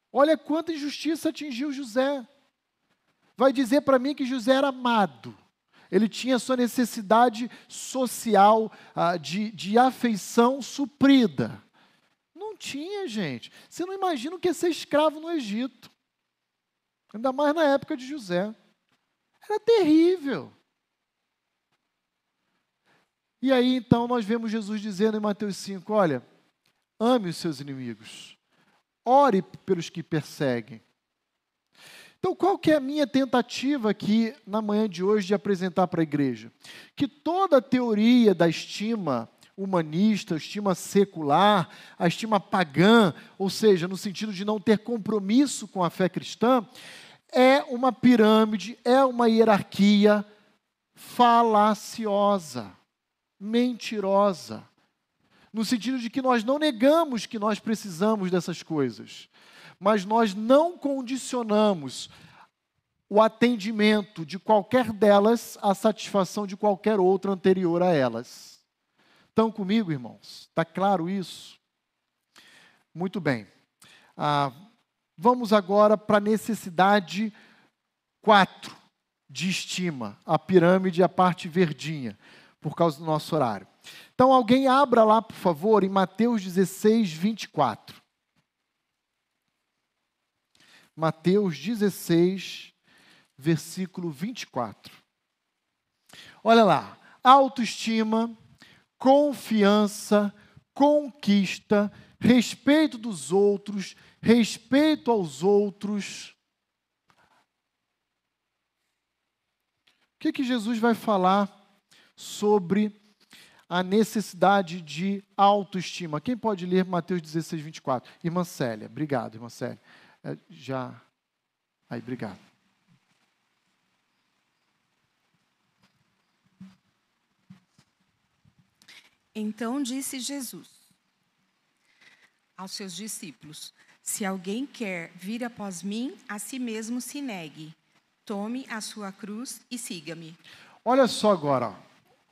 Olha quanta injustiça atingiu José. Vai dizer para mim que José era amado. Ele tinha sua necessidade social ah, de, de afeição suprida. Tinha, gente. Você não imagina o que é ser escravo no Egito. Ainda mais na época de José. Era terrível. E aí então nós vemos Jesus dizendo em Mateus 5: Olha, ame os seus inimigos, ore pelos que perseguem. Então, qual que é a minha tentativa aqui na manhã de hoje de apresentar para a igreja? Que toda a teoria da estima humanista, a estima secular, a estima pagã, ou seja, no sentido de não ter compromisso com a fé cristã, é uma pirâmide, é uma hierarquia falaciosa, mentirosa no sentido de que nós não negamos que nós precisamos dessas coisas, mas nós não condicionamos o atendimento de qualquer delas à satisfação de qualquer outra anterior a elas. Estão comigo, irmãos? Está claro isso? Muito bem. Ah, vamos agora para a necessidade 4 de estima, a pirâmide, a parte verdinha, por causa do nosso horário. Então, alguém abra lá, por favor, em Mateus 16, 24. Mateus 16, versículo 24. Olha lá. Autoestima, confiança, conquista, respeito dos outros, respeito aos outros. O que, que Jesus vai falar sobre a necessidade de autoestima. Quem pode ler Mateus 16, 24? Irmã Célia. Obrigado, irmã Célia. É, já. Aí, obrigado. Então disse Jesus aos seus discípulos: Se alguém quer vir após mim, a si mesmo se negue. Tome a sua cruz e siga-me. Olha só agora.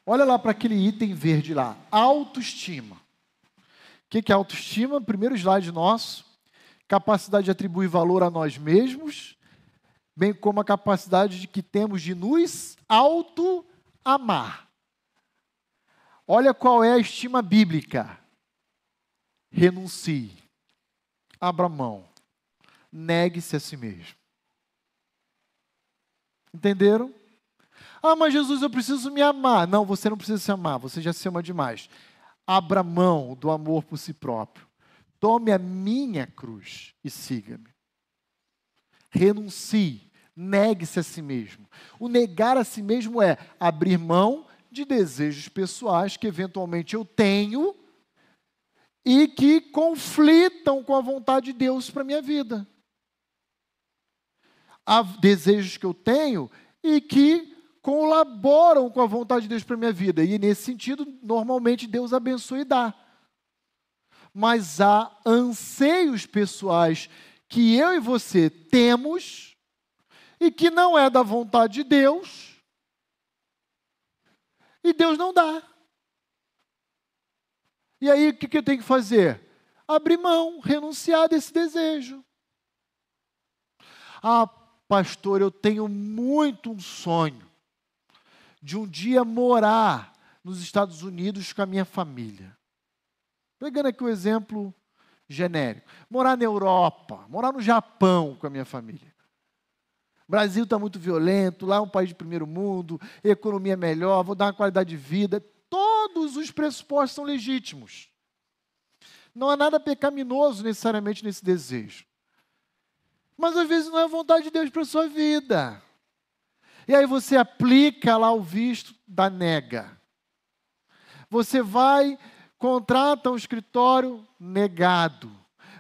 Olha lá para aquele item verde lá, autoestima. O que é autoestima? Primeiro slide nosso, capacidade de atribuir valor a nós mesmos, bem como a capacidade de que temos de nos auto-amar. Olha qual é a estima bíblica. Renuncie. Abra mão. Negue-se a si mesmo. Entenderam? Ah, mas Jesus, eu preciso me amar. Não, você não precisa se amar, você já se ama demais. Abra mão do amor por si próprio. Tome a minha cruz e siga-me. Renuncie, negue-se a si mesmo. O negar a si mesmo é abrir mão de desejos pessoais que eventualmente eu tenho e que conflitam com a vontade de Deus para minha vida. Há desejos que eu tenho e que colaboram com a vontade de Deus para minha vida. E nesse sentido, normalmente Deus abençoa e dá. Mas há anseios pessoais que eu e você temos e que não é da vontade de Deus. E Deus não dá. E aí o que eu tenho que fazer? Abrir mão, renunciar desse desejo. Ah, pastor, eu tenho muito um sonho de um dia morar nos Estados Unidos com a minha família. Pegando aqui o exemplo genérico. Morar na Europa, morar no Japão com a minha família. Brasil está muito violento, lá é um país de primeiro mundo, economia é melhor, vou dar uma qualidade de vida. Todos os pressupostos são legítimos. Não há nada pecaminoso necessariamente nesse desejo. Mas às vezes não é a vontade de Deus para a sua vida. E aí você aplica lá o visto da nega. Você vai, contrata um escritório negado.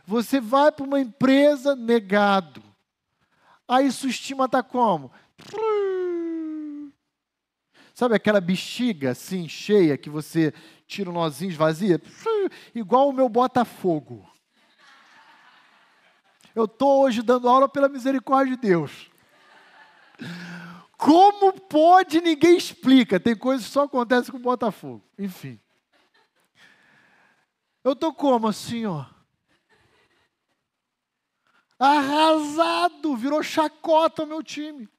Você vai para uma empresa negado. Aí sua estima está como? Sabe aquela bexiga assim, cheia, que você tira um nozinho, esvazia? Igual o meu Botafogo. Eu estou hoje dando aula pela misericórdia de Deus. Como pode, ninguém explica. Tem coisas que só acontecem com o Botafogo. Enfim. Eu estou como assim, ó? Arrasado, virou chacota o meu time.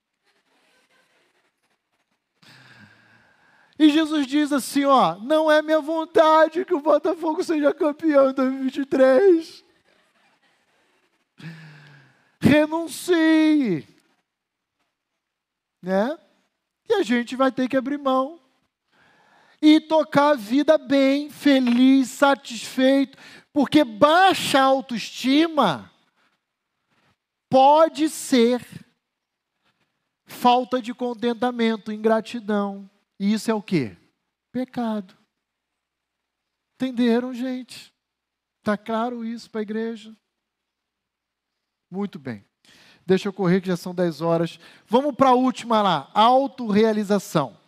E Jesus diz assim, ó, não é minha vontade que o Botafogo seja campeão em 2023. Renuncie. Né? E a gente vai ter que abrir mão e tocar a vida bem, feliz, satisfeito, porque baixa autoestima pode ser falta de contentamento, ingratidão. E isso é o quê? Pecado. Entenderam, gente? Está claro isso para a igreja? Muito bem. Deixa eu correr que já são 10 horas. Vamos para a última lá, autorrealização.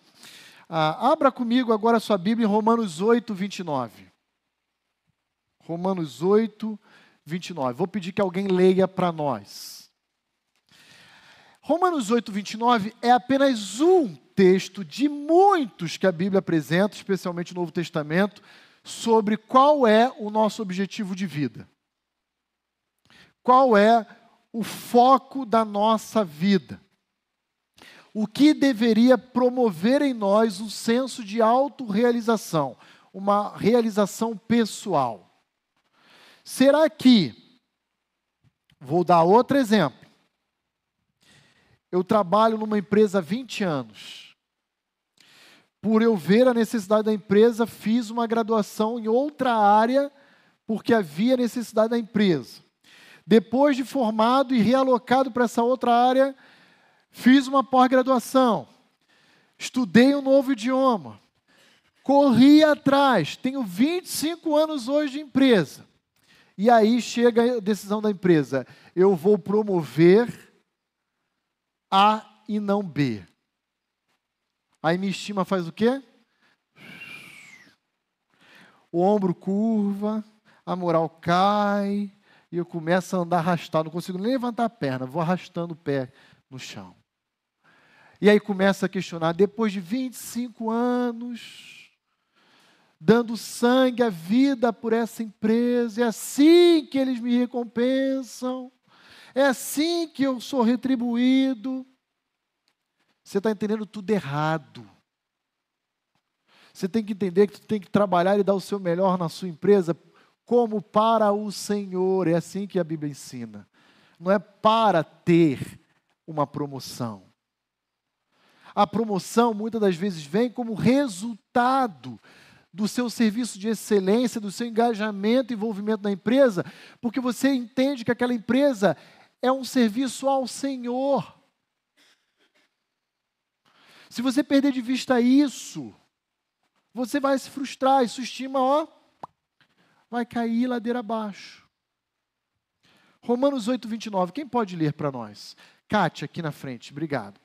Ah, abra comigo agora a sua Bíblia em Romanos 8, 29. Romanos 8, 29. Vou pedir que alguém leia para nós. Romanos 8, 29 é apenas um texto de muitos que a Bíblia apresenta, especialmente no Novo Testamento, sobre qual é o nosso objetivo de vida. Qual é o foco da nossa vida? O que deveria promover em nós um senso de autorrealização, uma realização pessoal? Será que, vou dar outro exemplo, eu trabalho numa empresa há 20 anos. Por eu ver a necessidade da empresa, fiz uma graduação em outra área, porque havia necessidade da empresa. Depois de formado e realocado para essa outra área, fiz uma pós-graduação. Estudei um novo idioma. Corri atrás. Tenho 25 anos hoje de empresa. E aí chega a decisão da empresa: eu vou promover a e não B. Aí minha estima faz o quê? O ombro curva, a moral cai, e eu começo a andar arrastado, não consigo nem levantar a perna, vou arrastando o pé no chão. E aí começa a questionar, depois de 25 anos, dando sangue, a vida por essa empresa, é assim que eles me recompensam. É assim que eu sou retribuído. Você está entendendo tudo errado. Você tem que entender que você tem que trabalhar e dar o seu melhor na sua empresa como para o Senhor. É assim que a Bíblia ensina. Não é para ter uma promoção. A promoção muitas das vezes vem como resultado do seu serviço de excelência, do seu engajamento e envolvimento na empresa, porque você entende que aquela empresa é um serviço ao Senhor. Se você perder de vista isso, você vai se frustrar e sua estima, ó, vai cair ladeira abaixo. Romanos 8, 29. Quem pode ler para nós? Kátia, aqui na frente. Obrigado.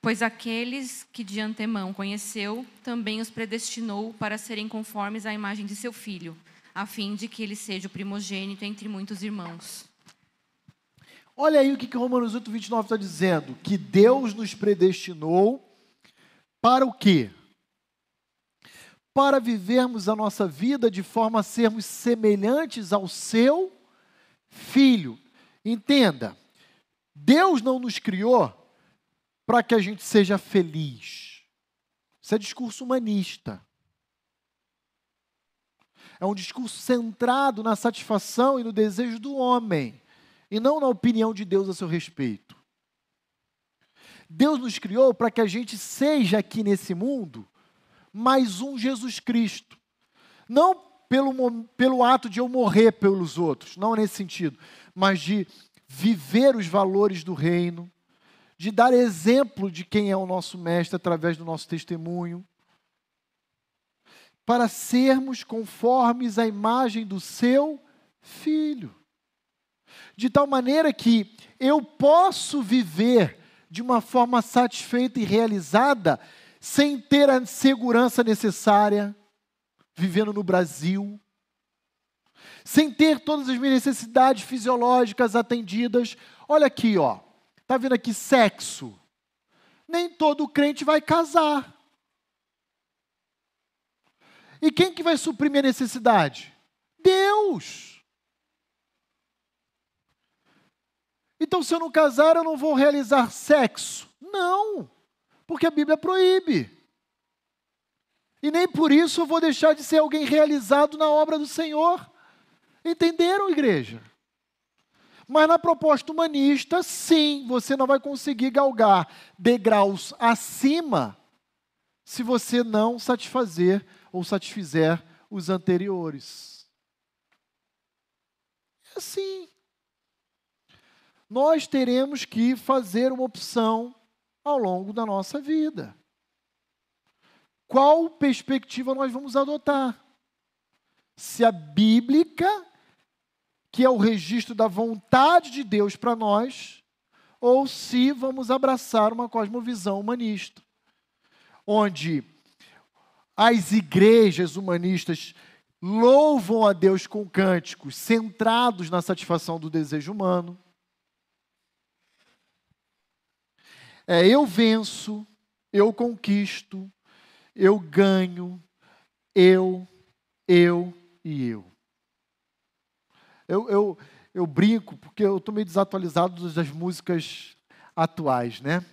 Pois aqueles que de antemão conheceu, também os predestinou para serem conformes à imagem de seu filho, a fim de que ele seja o primogênito entre muitos irmãos. Olha aí o que, Romanos 8, 29 está dizendo: que Deus nos predestinou para o quê? Para vivermos a nossa vida de forma a sermos semelhantes ao seu filho. Entenda, Deus não nos criou para que a gente seja feliz. Isso é discurso humanista. É um discurso centrado na satisfação e no desejo do homem, e não na opinião de Deus a seu respeito. Deus nos criou para que a gente seja aqui nesse mundo mais um Jesus Cristo. Não pelo, pelo ato de eu morrer pelos outros, não nesse sentido, mas de viver os valores do reino, de dar exemplo de quem é o nosso mestre através do nosso testemunho, para sermos conformes à imagem do seu filho. De tal maneira que eu posso viver de uma forma satisfeita e realizada, sem ter a segurança necessária, vivendo no Brasil, sem ter todas as minhas necessidades fisiológicas atendidas. Olha aqui, ó. Está vendo aqui sexo? Nem todo crente vai casar. E quem que vai suprir minha necessidade? Deus. Então, se eu não casar, eu não vou realizar sexo? Não, porque a Bíblia proíbe. E nem por isso eu vou deixar de ser alguém realizado na obra do Senhor. Entenderam, igreja? Mas na proposta humanista, sim, você não vai conseguir galgar degraus acima se você não satisfazer ou satisfizer os anteriores. É assim. Nós teremos que fazer uma opção ao longo da nossa vida. Qual perspectiva nós vamos adotar? Se a bíblica que é o registro da vontade de Deus para nós, ou se vamos abraçar uma cosmovisão humanista, onde as igrejas humanistas louvam a Deus com cânticos centrados na satisfação do desejo humano. É eu venço, eu conquisto, eu ganho, eu, eu e eu. Eu, eu, eu brinco, porque eu estou meio desatualizado das músicas atuais, né?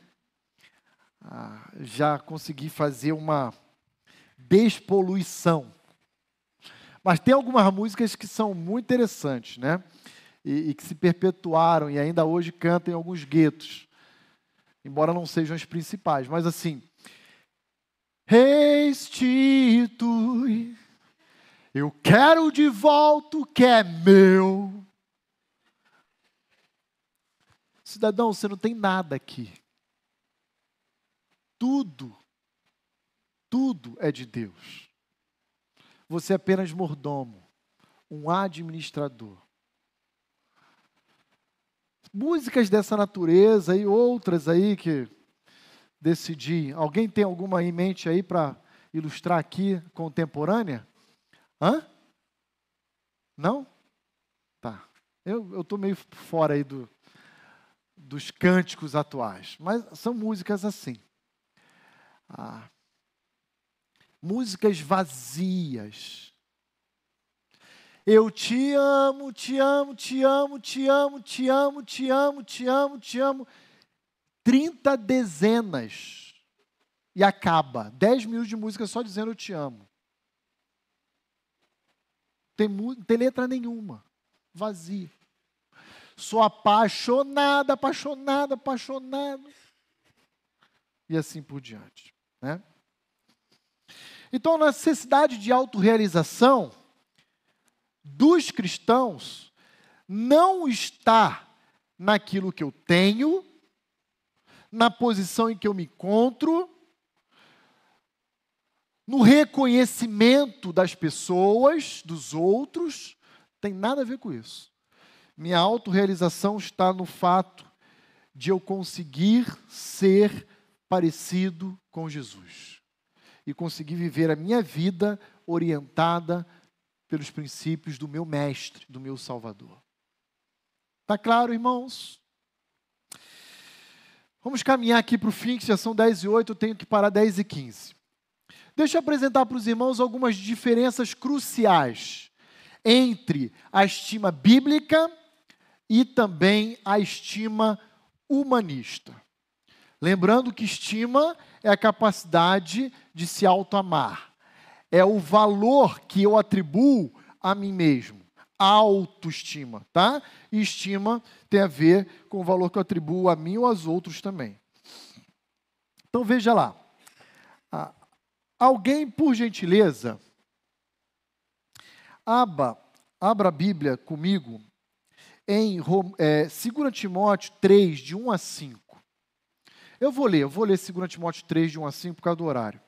Ah, já consegui fazer uma despoluição. Mas tem algumas músicas que são muito interessantes, né? E, e, que se perpetuaram e ainda hoje cantam em alguns guetos, embora não sejam as principais. Mas assim, restitui eu quero de volta o que é meu. Cidadão, você não tem nada aqui. Tudo, tudo é de Deus. Você é apenas mordomo, um administrador. Músicas dessa natureza e outras aí que decidi. Alguém tem alguma em mente aí para ilustrar aqui contemporânea? Hã? Não? Tá. Eu estou meio fora aí do, dos cânticos atuais, mas são músicas assim. Ah, músicas vazias. Eu te amo, te amo, te amo, te amo, te amo, te amo, te amo, te amo. Trinta dezenas. E acaba. Dez minutos de música só dizendo eu te amo. Tem, tem letra nenhuma. Vazia. Sou apaixonada, apaixonada, apaixonado. E assim por diante. Né? Então, a necessidade de autorrealização dos cristãos não está naquilo que eu tenho, na posição em que eu me encontro, no reconhecimento das pessoas, dos outros, tem nada a ver com isso. Minha autorrealização está no fato de eu conseguir ser parecido com Jesus e conseguir viver a minha vida orientada pelos princípios do meu mestre, do meu Salvador. Tá claro, irmãos? Vamos caminhar aqui para o fim, que já são 10 e 8, eu tenho que parar 10 e 15. Deixa eu apresentar para os irmãos algumas diferenças cruciais entre a estima bíblica e também a estima humanista. Lembrando que estima é a capacidade de se auto-amar. É o valor que eu atribuo a mim mesmo. Autoestima, tá? E estima tem a ver com o valor que eu atribuo a mim ou aos outros também. Então veja lá. Alguém, por gentileza, abra, abra a Bíblia comigo em é, 2 Timóteo 3, de 1 a 5. Eu vou ler, eu vou ler 2 Timóteo 3, de 1 a 5, por causa do horário.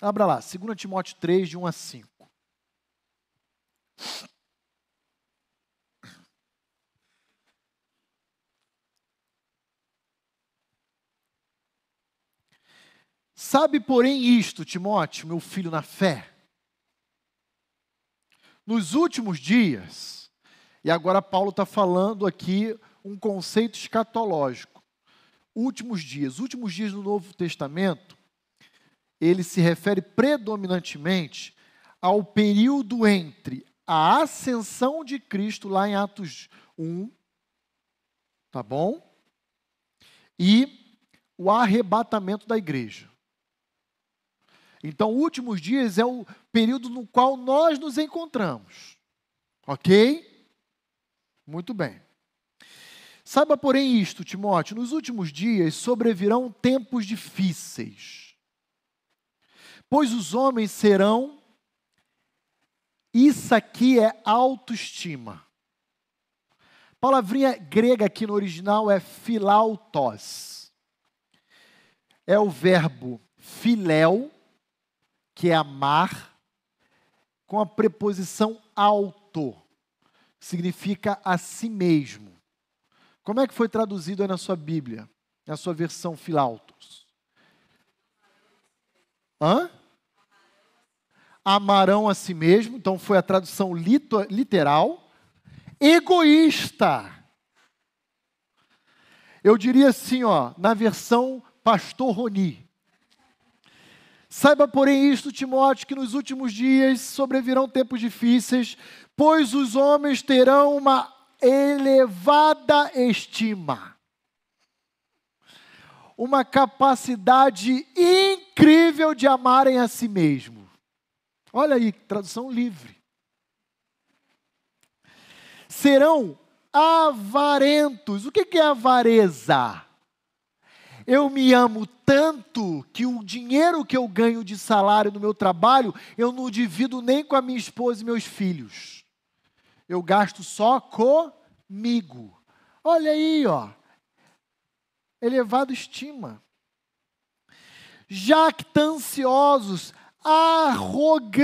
Abra lá, 2 Timóteo 3, de 1 a 5. Sabe, porém, isto, Timóteo, meu filho na fé. Nos últimos dias, e agora Paulo está falando aqui um conceito escatológico. Últimos dias, últimos dias do Novo Testamento, ele se refere predominantemente ao período entre a ascensão de Cristo, lá em Atos 1, tá bom? E o arrebatamento da igreja. Então, últimos dias é o período no qual nós nos encontramos. Ok? Muito bem. Saiba, porém, isto, Timóteo: nos últimos dias sobrevirão tempos difíceis, pois os homens serão. Isso aqui é autoestima. A palavrinha grega aqui no original é filautos. É o verbo filéu, que é amar, com a preposição auto, significa a si mesmo. Como é que foi traduzido aí na sua Bíblia, na sua versão Filautos? Hã? Amarão a si mesmo, então foi a tradução literal. Egoísta. Eu diria assim, ó, na versão Pastor Roni. Saiba, porém, isto, Timóteo, que nos últimos dias sobrevirão tempos difíceis, pois os homens terão uma elevada estima. Uma capacidade incrível de amarem a si mesmo. Olha aí, tradução livre. Serão avarentos. O que é avareza? Eu me amo tanto que o dinheiro que eu ganho de salário no meu trabalho, eu não divido nem com a minha esposa e meus filhos eu gasto só comigo. Olha aí, ó. Elevado estima. Jactanciosos, arrogantes.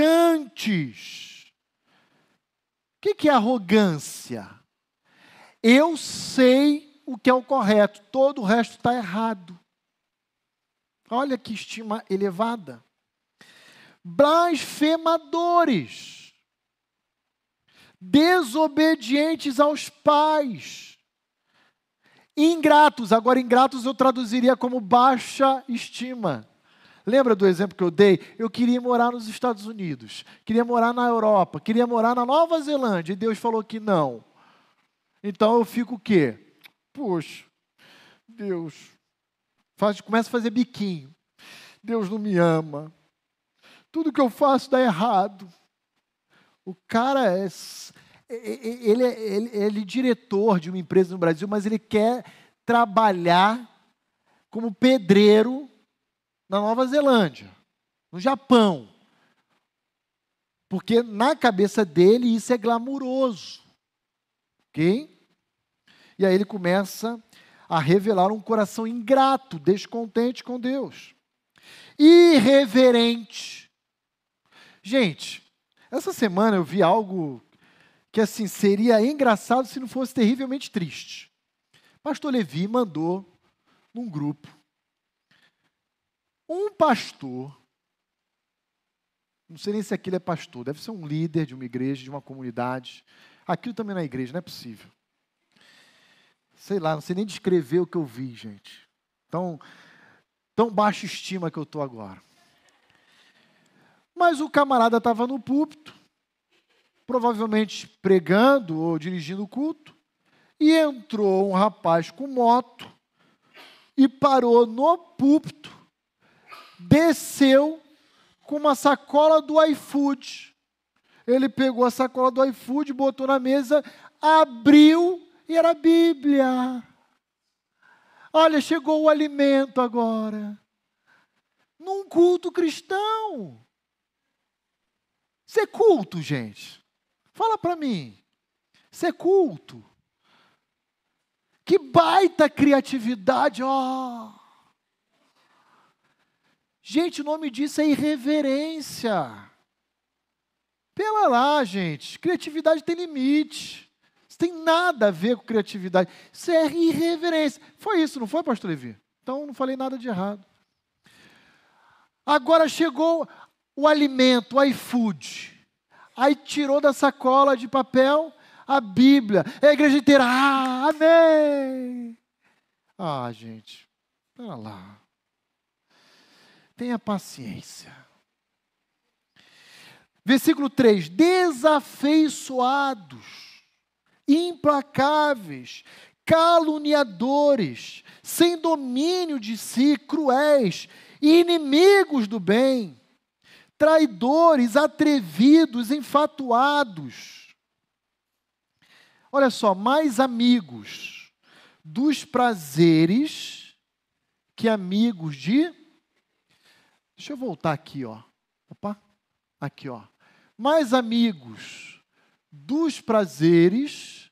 O que, que é arrogância? Eu sei o que é o correto, todo o resto está errado. Olha que estima elevada. Blasfemadores desobedientes aos pais. Ingratos, agora ingratos eu traduziria como baixa estima. Lembra do exemplo que eu dei? Eu queria morar nos Estados Unidos, queria morar na Europa, queria morar na Nova Zelândia, e Deus falou que não. Então eu fico o quê? Poxa, Deus, faz, começa a fazer biquinho. Deus não me ama. Tudo que eu faço dá errado. O cara é, ele é, ele, ele é diretor de uma empresa no Brasil, mas ele quer trabalhar como pedreiro na Nova Zelândia, no Japão. Porque na cabeça dele isso é glamuroso. Ok? E aí ele começa a revelar um coração ingrato, descontente com Deus. Irreverente. Gente, essa semana eu vi algo que assim seria engraçado se não fosse terrivelmente triste. Pastor Levi mandou num grupo um pastor, não sei nem se aquilo é pastor, deve ser um líder de uma igreja, de uma comunidade. Aquilo também não é igreja, não é possível. Sei lá, não sei nem descrever o que eu vi, gente. Tão, tão baixa estima que eu estou agora. Mas o camarada estava no púlpito, provavelmente pregando ou dirigindo o culto, e entrou um rapaz com moto e parou no púlpito, desceu com uma sacola do iFood. Ele pegou a sacola do iFood, botou na mesa, abriu e era a Bíblia. Olha, chegou o alimento agora. Num culto cristão. Isso é culto, gente. Fala para mim. Isso é culto. Que baita criatividade, ó. Oh. Gente, o nome disso é irreverência. Pela lá, gente. Criatividade tem limite. Isso tem nada a ver com criatividade. Isso é irreverência. Foi isso, não foi, pastor Levi? Então não falei nada de errado. Agora chegou o alimento, o iFood. Aí tirou da sacola de papel a Bíblia. A igreja inteira, ah, amém. Ah, gente, pera lá. Tenha paciência. Versículo 3: desafeiçoados, implacáveis, caluniadores, sem domínio de si, cruéis, inimigos do bem, traidores, atrevidos, enfatuados. Olha só, mais amigos dos prazeres que amigos de. Deixa eu voltar aqui, ó. Opa, aqui, ó. Mais amigos dos prazeres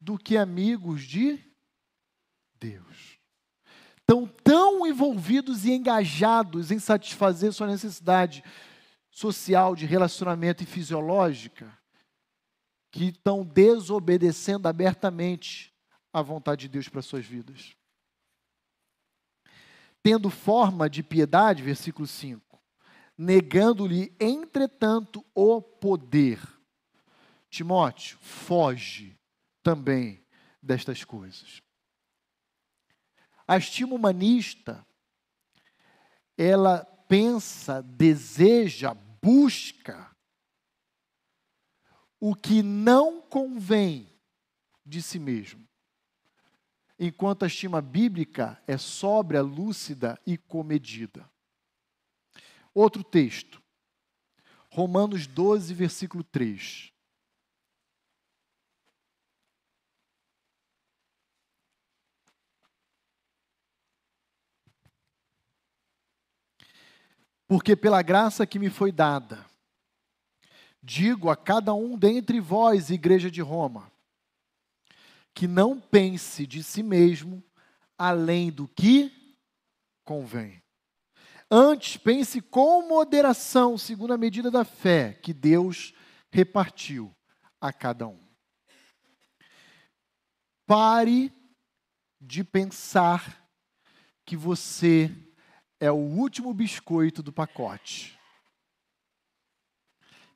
do que amigos de Deus. Estão tão envolvidos e engajados em satisfazer sua necessidade social, de relacionamento e fisiológica, que estão desobedecendo abertamente à vontade de Deus para suas vidas. Tendo forma de piedade, versículo 5, negando-lhe, entretanto, o poder. Timóteo, foge também destas coisas. A estima humanista, ela pensa, deseja, busca o que não convém de si mesmo. Enquanto a estima bíblica é sóbria, lúcida e comedida. Outro texto. Romanos 12, versículo 3. Porque pela graça que me foi dada, digo a cada um dentre vós, igreja de Roma, que não pense de si mesmo além do que convém. Antes, pense com moderação, segundo a medida da fé que Deus repartiu a cada um. Pare de pensar que você é o último biscoito do pacote.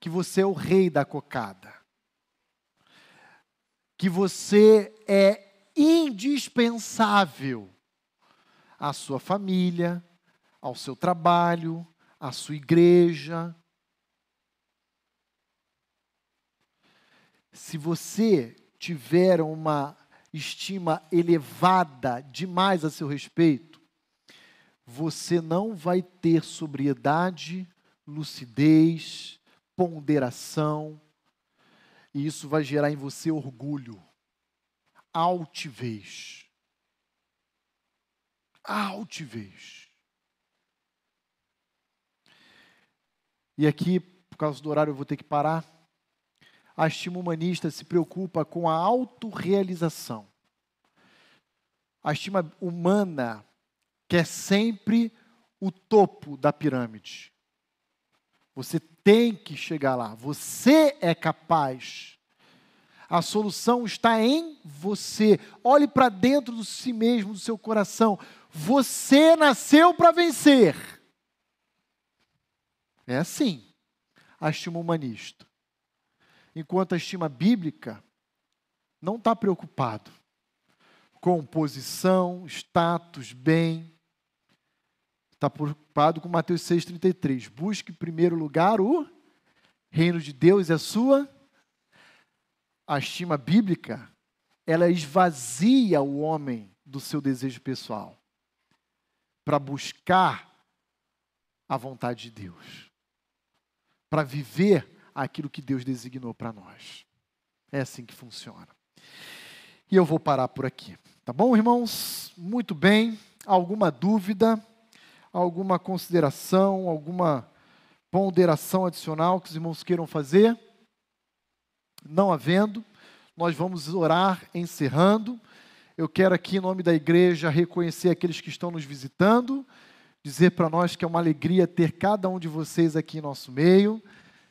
Que você é o rei da cocada. Que você é indispensável à sua família, ao seu trabalho, à sua igreja. Se você tiver uma estima elevada demais a seu respeito, você não vai ter sobriedade, lucidez, ponderação, e isso vai gerar em você orgulho, altivez. Altivez. E aqui, por causa do horário, eu vou ter que parar. A estima humanista se preocupa com a autorrealização. A estima humana que é sempre o topo da pirâmide. Você tem que chegar lá. Você é capaz. A solução está em você. Olhe para dentro de si mesmo, do seu coração. Você nasceu para vencer. É assim a estima humanista. Enquanto a estima bíblica não está preocupado com posição, status, bem. Está preocupado com Mateus 6,33. Busque em primeiro lugar o reino de Deus e a sua. A estima bíblica ela esvazia o homem do seu desejo pessoal para buscar a vontade de Deus, para viver aquilo que Deus designou para nós. É assim que funciona. E eu vou parar por aqui. Tá bom, irmãos? Muito bem. Alguma dúvida? Alguma consideração? Alguma ponderação adicional que os irmãos queiram fazer? Não havendo, nós vamos orar encerrando. Eu quero aqui, em nome da igreja, reconhecer aqueles que estão nos visitando, dizer para nós que é uma alegria ter cada um de vocês aqui em nosso meio.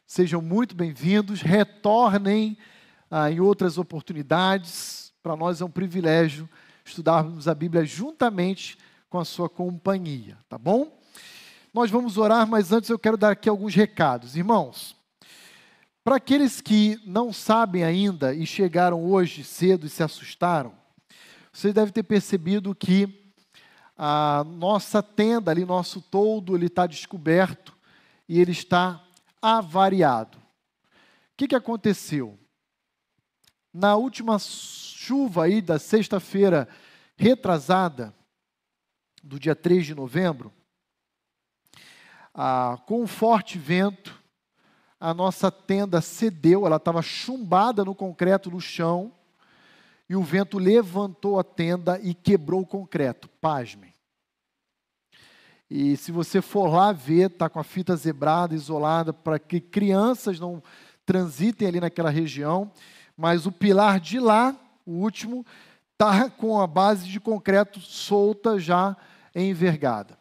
Sejam muito bem-vindos, retornem ah, em outras oportunidades. Para nós é um privilégio estudarmos a Bíblia juntamente com a sua companhia, tá bom? Nós vamos orar, mas antes eu quero dar aqui alguns recados. Irmãos, para aqueles que não sabem ainda e chegaram hoje cedo e se assustaram, vocês devem ter percebido que a nossa tenda ali, nosso toldo, ele está descoberto e ele está avariado. O que, que aconteceu? Na última chuva aí da sexta-feira retrasada, do dia 3 de novembro, ah, com um forte vento, a nossa tenda cedeu, ela estava chumbada no concreto no chão, e o vento levantou a tenda e quebrou o concreto. Pasmem. E se você for lá ver, está com a fita zebrada, isolada, para que crianças não transitem ali naquela região. Mas o pilar de lá, o último, está com a base de concreto solta já envergada.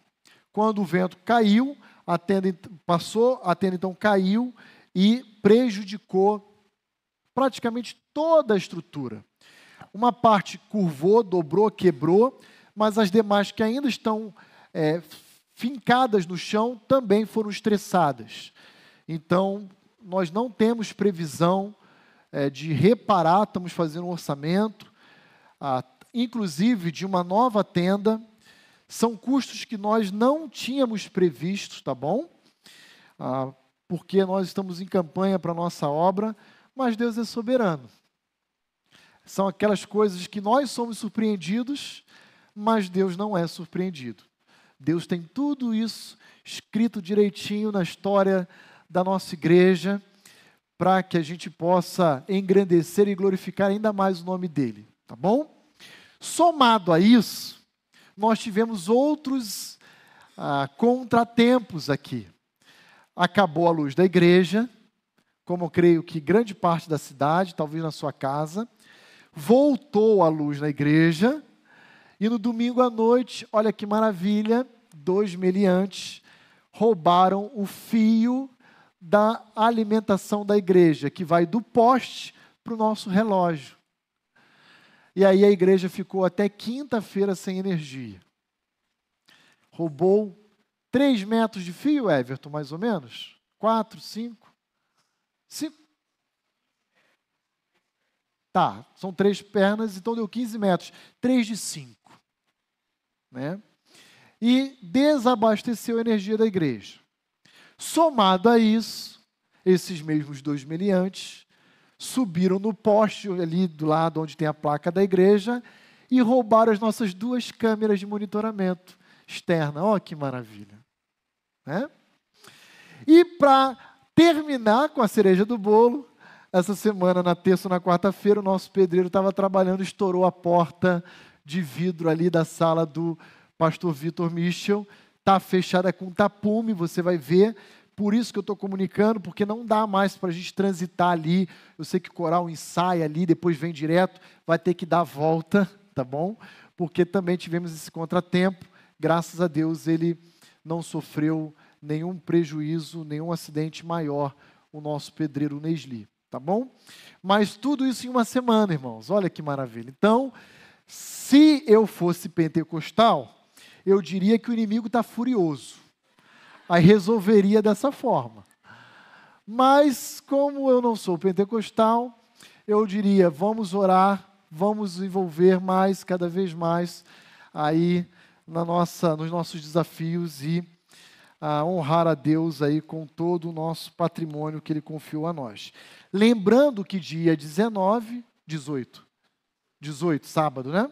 Quando o vento caiu, a tenda passou, a tenda então caiu e prejudicou praticamente toda a estrutura. Uma parte curvou, dobrou, quebrou, mas as demais que ainda estão é, fincadas no chão também foram estressadas. Então, nós não temos previsão é, de reparar, estamos fazendo um orçamento, ah, inclusive de uma nova tenda. São custos que nós não tínhamos previstos, tá bom? Ah, porque nós estamos em campanha para a nossa obra, mas Deus é soberano são aquelas coisas que nós somos surpreendidos, mas Deus não é surpreendido. Deus tem tudo isso escrito direitinho na história da nossa igreja, para que a gente possa engrandecer e glorificar ainda mais o nome dele, tá bom? Somado a isso, nós tivemos outros ah, contratempos aqui. Acabou a luz da igreja, como eu creio que grande parte da cidade, talvez na sua casa voltou a luz na igreja, e no domingo à noite, olha que maravilha, dois meliantes roubaram o fio da alimentação da igreja, que vai do poste para o nosso relógio. E aí a igreja ficou até quinta-feira sem energia. Roubou três metros de fio, Everton, mais ou menos? Quatro, cinco? Cinco, Tá, são três pernas, então deu 15 metros. Três de cinco. Né? E desabasteceu a energia da igreja. Somado a isso, esses mesmos dois meliantes subiram no poste ali do lado onde tem a placa da igreja e roubaram as nossas duas câmeras de monitoramento externa. Olha que maravilha. Né? E para terminar com a cereja do bolo, essa semana, na terça ou na quarta-feira, o nosso pedreiro estava trabalhando, estourou a porta de vidro ali da sala do pastor Vitor Michel. Está fechada com tapume, você vai ver. Por isso que eu estou comunicando, porque não dá mais para a gente transitar ali. Eu sei que coral ensaia ali, depois vem direto, vai ter que dar volta, tá bom? Porque também tivemos esse contratempo. Graças a Deus ele não sofreu nenhum prejuízo, nenhum acidente maior, o nosso pedreiro Nesli tá bom? Mas tudo isso em uma semana, irmãos. Olha que maravilha. Então, se eu fosse pentecostal, eu diria que o inimigo está furioso. Aí resolveria dessa forma. Mas, como eu não sou pentecostal, eu diria: vamos orar, vamos envolver mais, cada vez mais, aí na nossa, nos nossos desafios e a honrar a Deus aí com todo o nosso patrimônio que Ele confiou a nós. Lembrando que dia 19, 18, 18, sábado, né?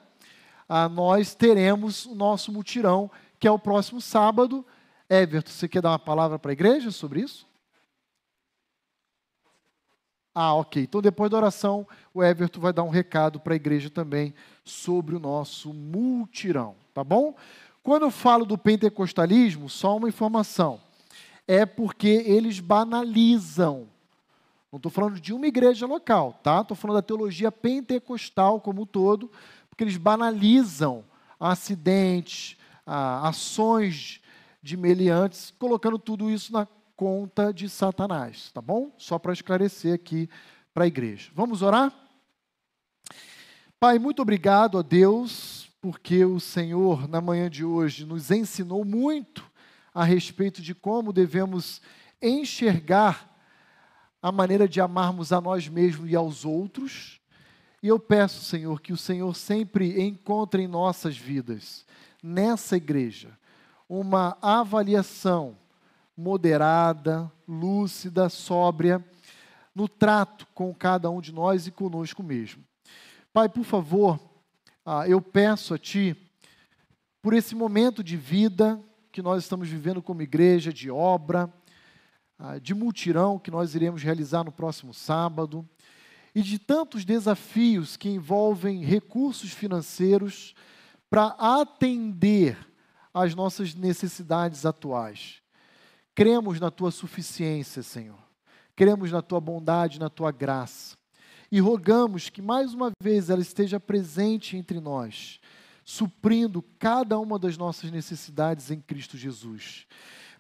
Ah, nós teremos o nosso mutirão, que é o próximo sábado. Everton, você quer dar uma palavra para a igreja sobre isso? Ah, ok. Então, depois da oração, o Everton vai dar um recado para a igreja também sobre o nosso multirão, tá bom? Quando eu falo do pentecostalismo, só uma informação. É porque eles banalizam. Não estou falando de uma igreja local, tá? Estou falando da teologia pentecostal como um todo, porque eles banalizam acidentes, ações de meliantes, colocando tudo isso na conta de Satanás, tá bom? Só para esclarecer aqui para a igreja. Vamos orar? Pai, muito obrigado a Deus, porque o Senhor, na manhã de hoje, nos ensinou muito a respeito de como devemos enxergar a maneira de amarmos a nós mesmos e aos outros. E eu peço, Senhor, que o Senhor sempre encontre em nossas vidas, nessa igreja, uma avaliação moderada, lúcida, sóbria, no trato com cada um de nós e conosco mesmo. Pai, por favor, ah, eu peço a Ti, por esse momento de vida que nós estamos vivendo como igreja, de obra, ah, de multirão que nós iremos realizar no próximo sábado, e de tantos desafios que envolvem recursos financeiros para atender às nossas necessidades atuais. Cremos na tua suficiência, Senhor. Cremos na tua bondade, na tua graça. E rogamos que mais uma vez ela esteja presente entre nós, suprindo cada uma das nossas necessidades em Cristo Jesus.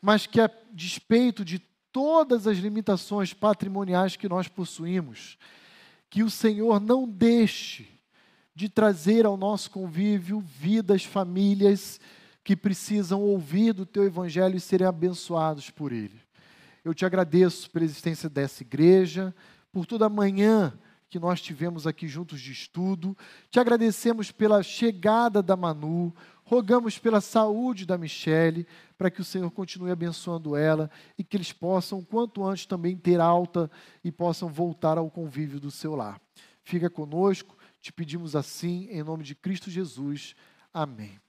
Mas que a despeito de todas as limitações patrimoniais que nós possuímos, que o Senhor não deixe de trazer ao nosso convívio vidas, famílias que precisam ouvir do teu evangelho e serem abençoados por ele. Eu te agradeço pela existência dessa igreja, por toda a manhã que nós tivemos aqui juntos de estudo. Te agradecemos pela chegada da Manu, rogamos pela saúde da Michele, para que o Senhor continue abençoando ela e que eles possam, quanto antes, também ter alta e possam voltar ao convívio do seu lar. Fica conosco, te pedimos assim, em nome de Cristo Jesus. Amém.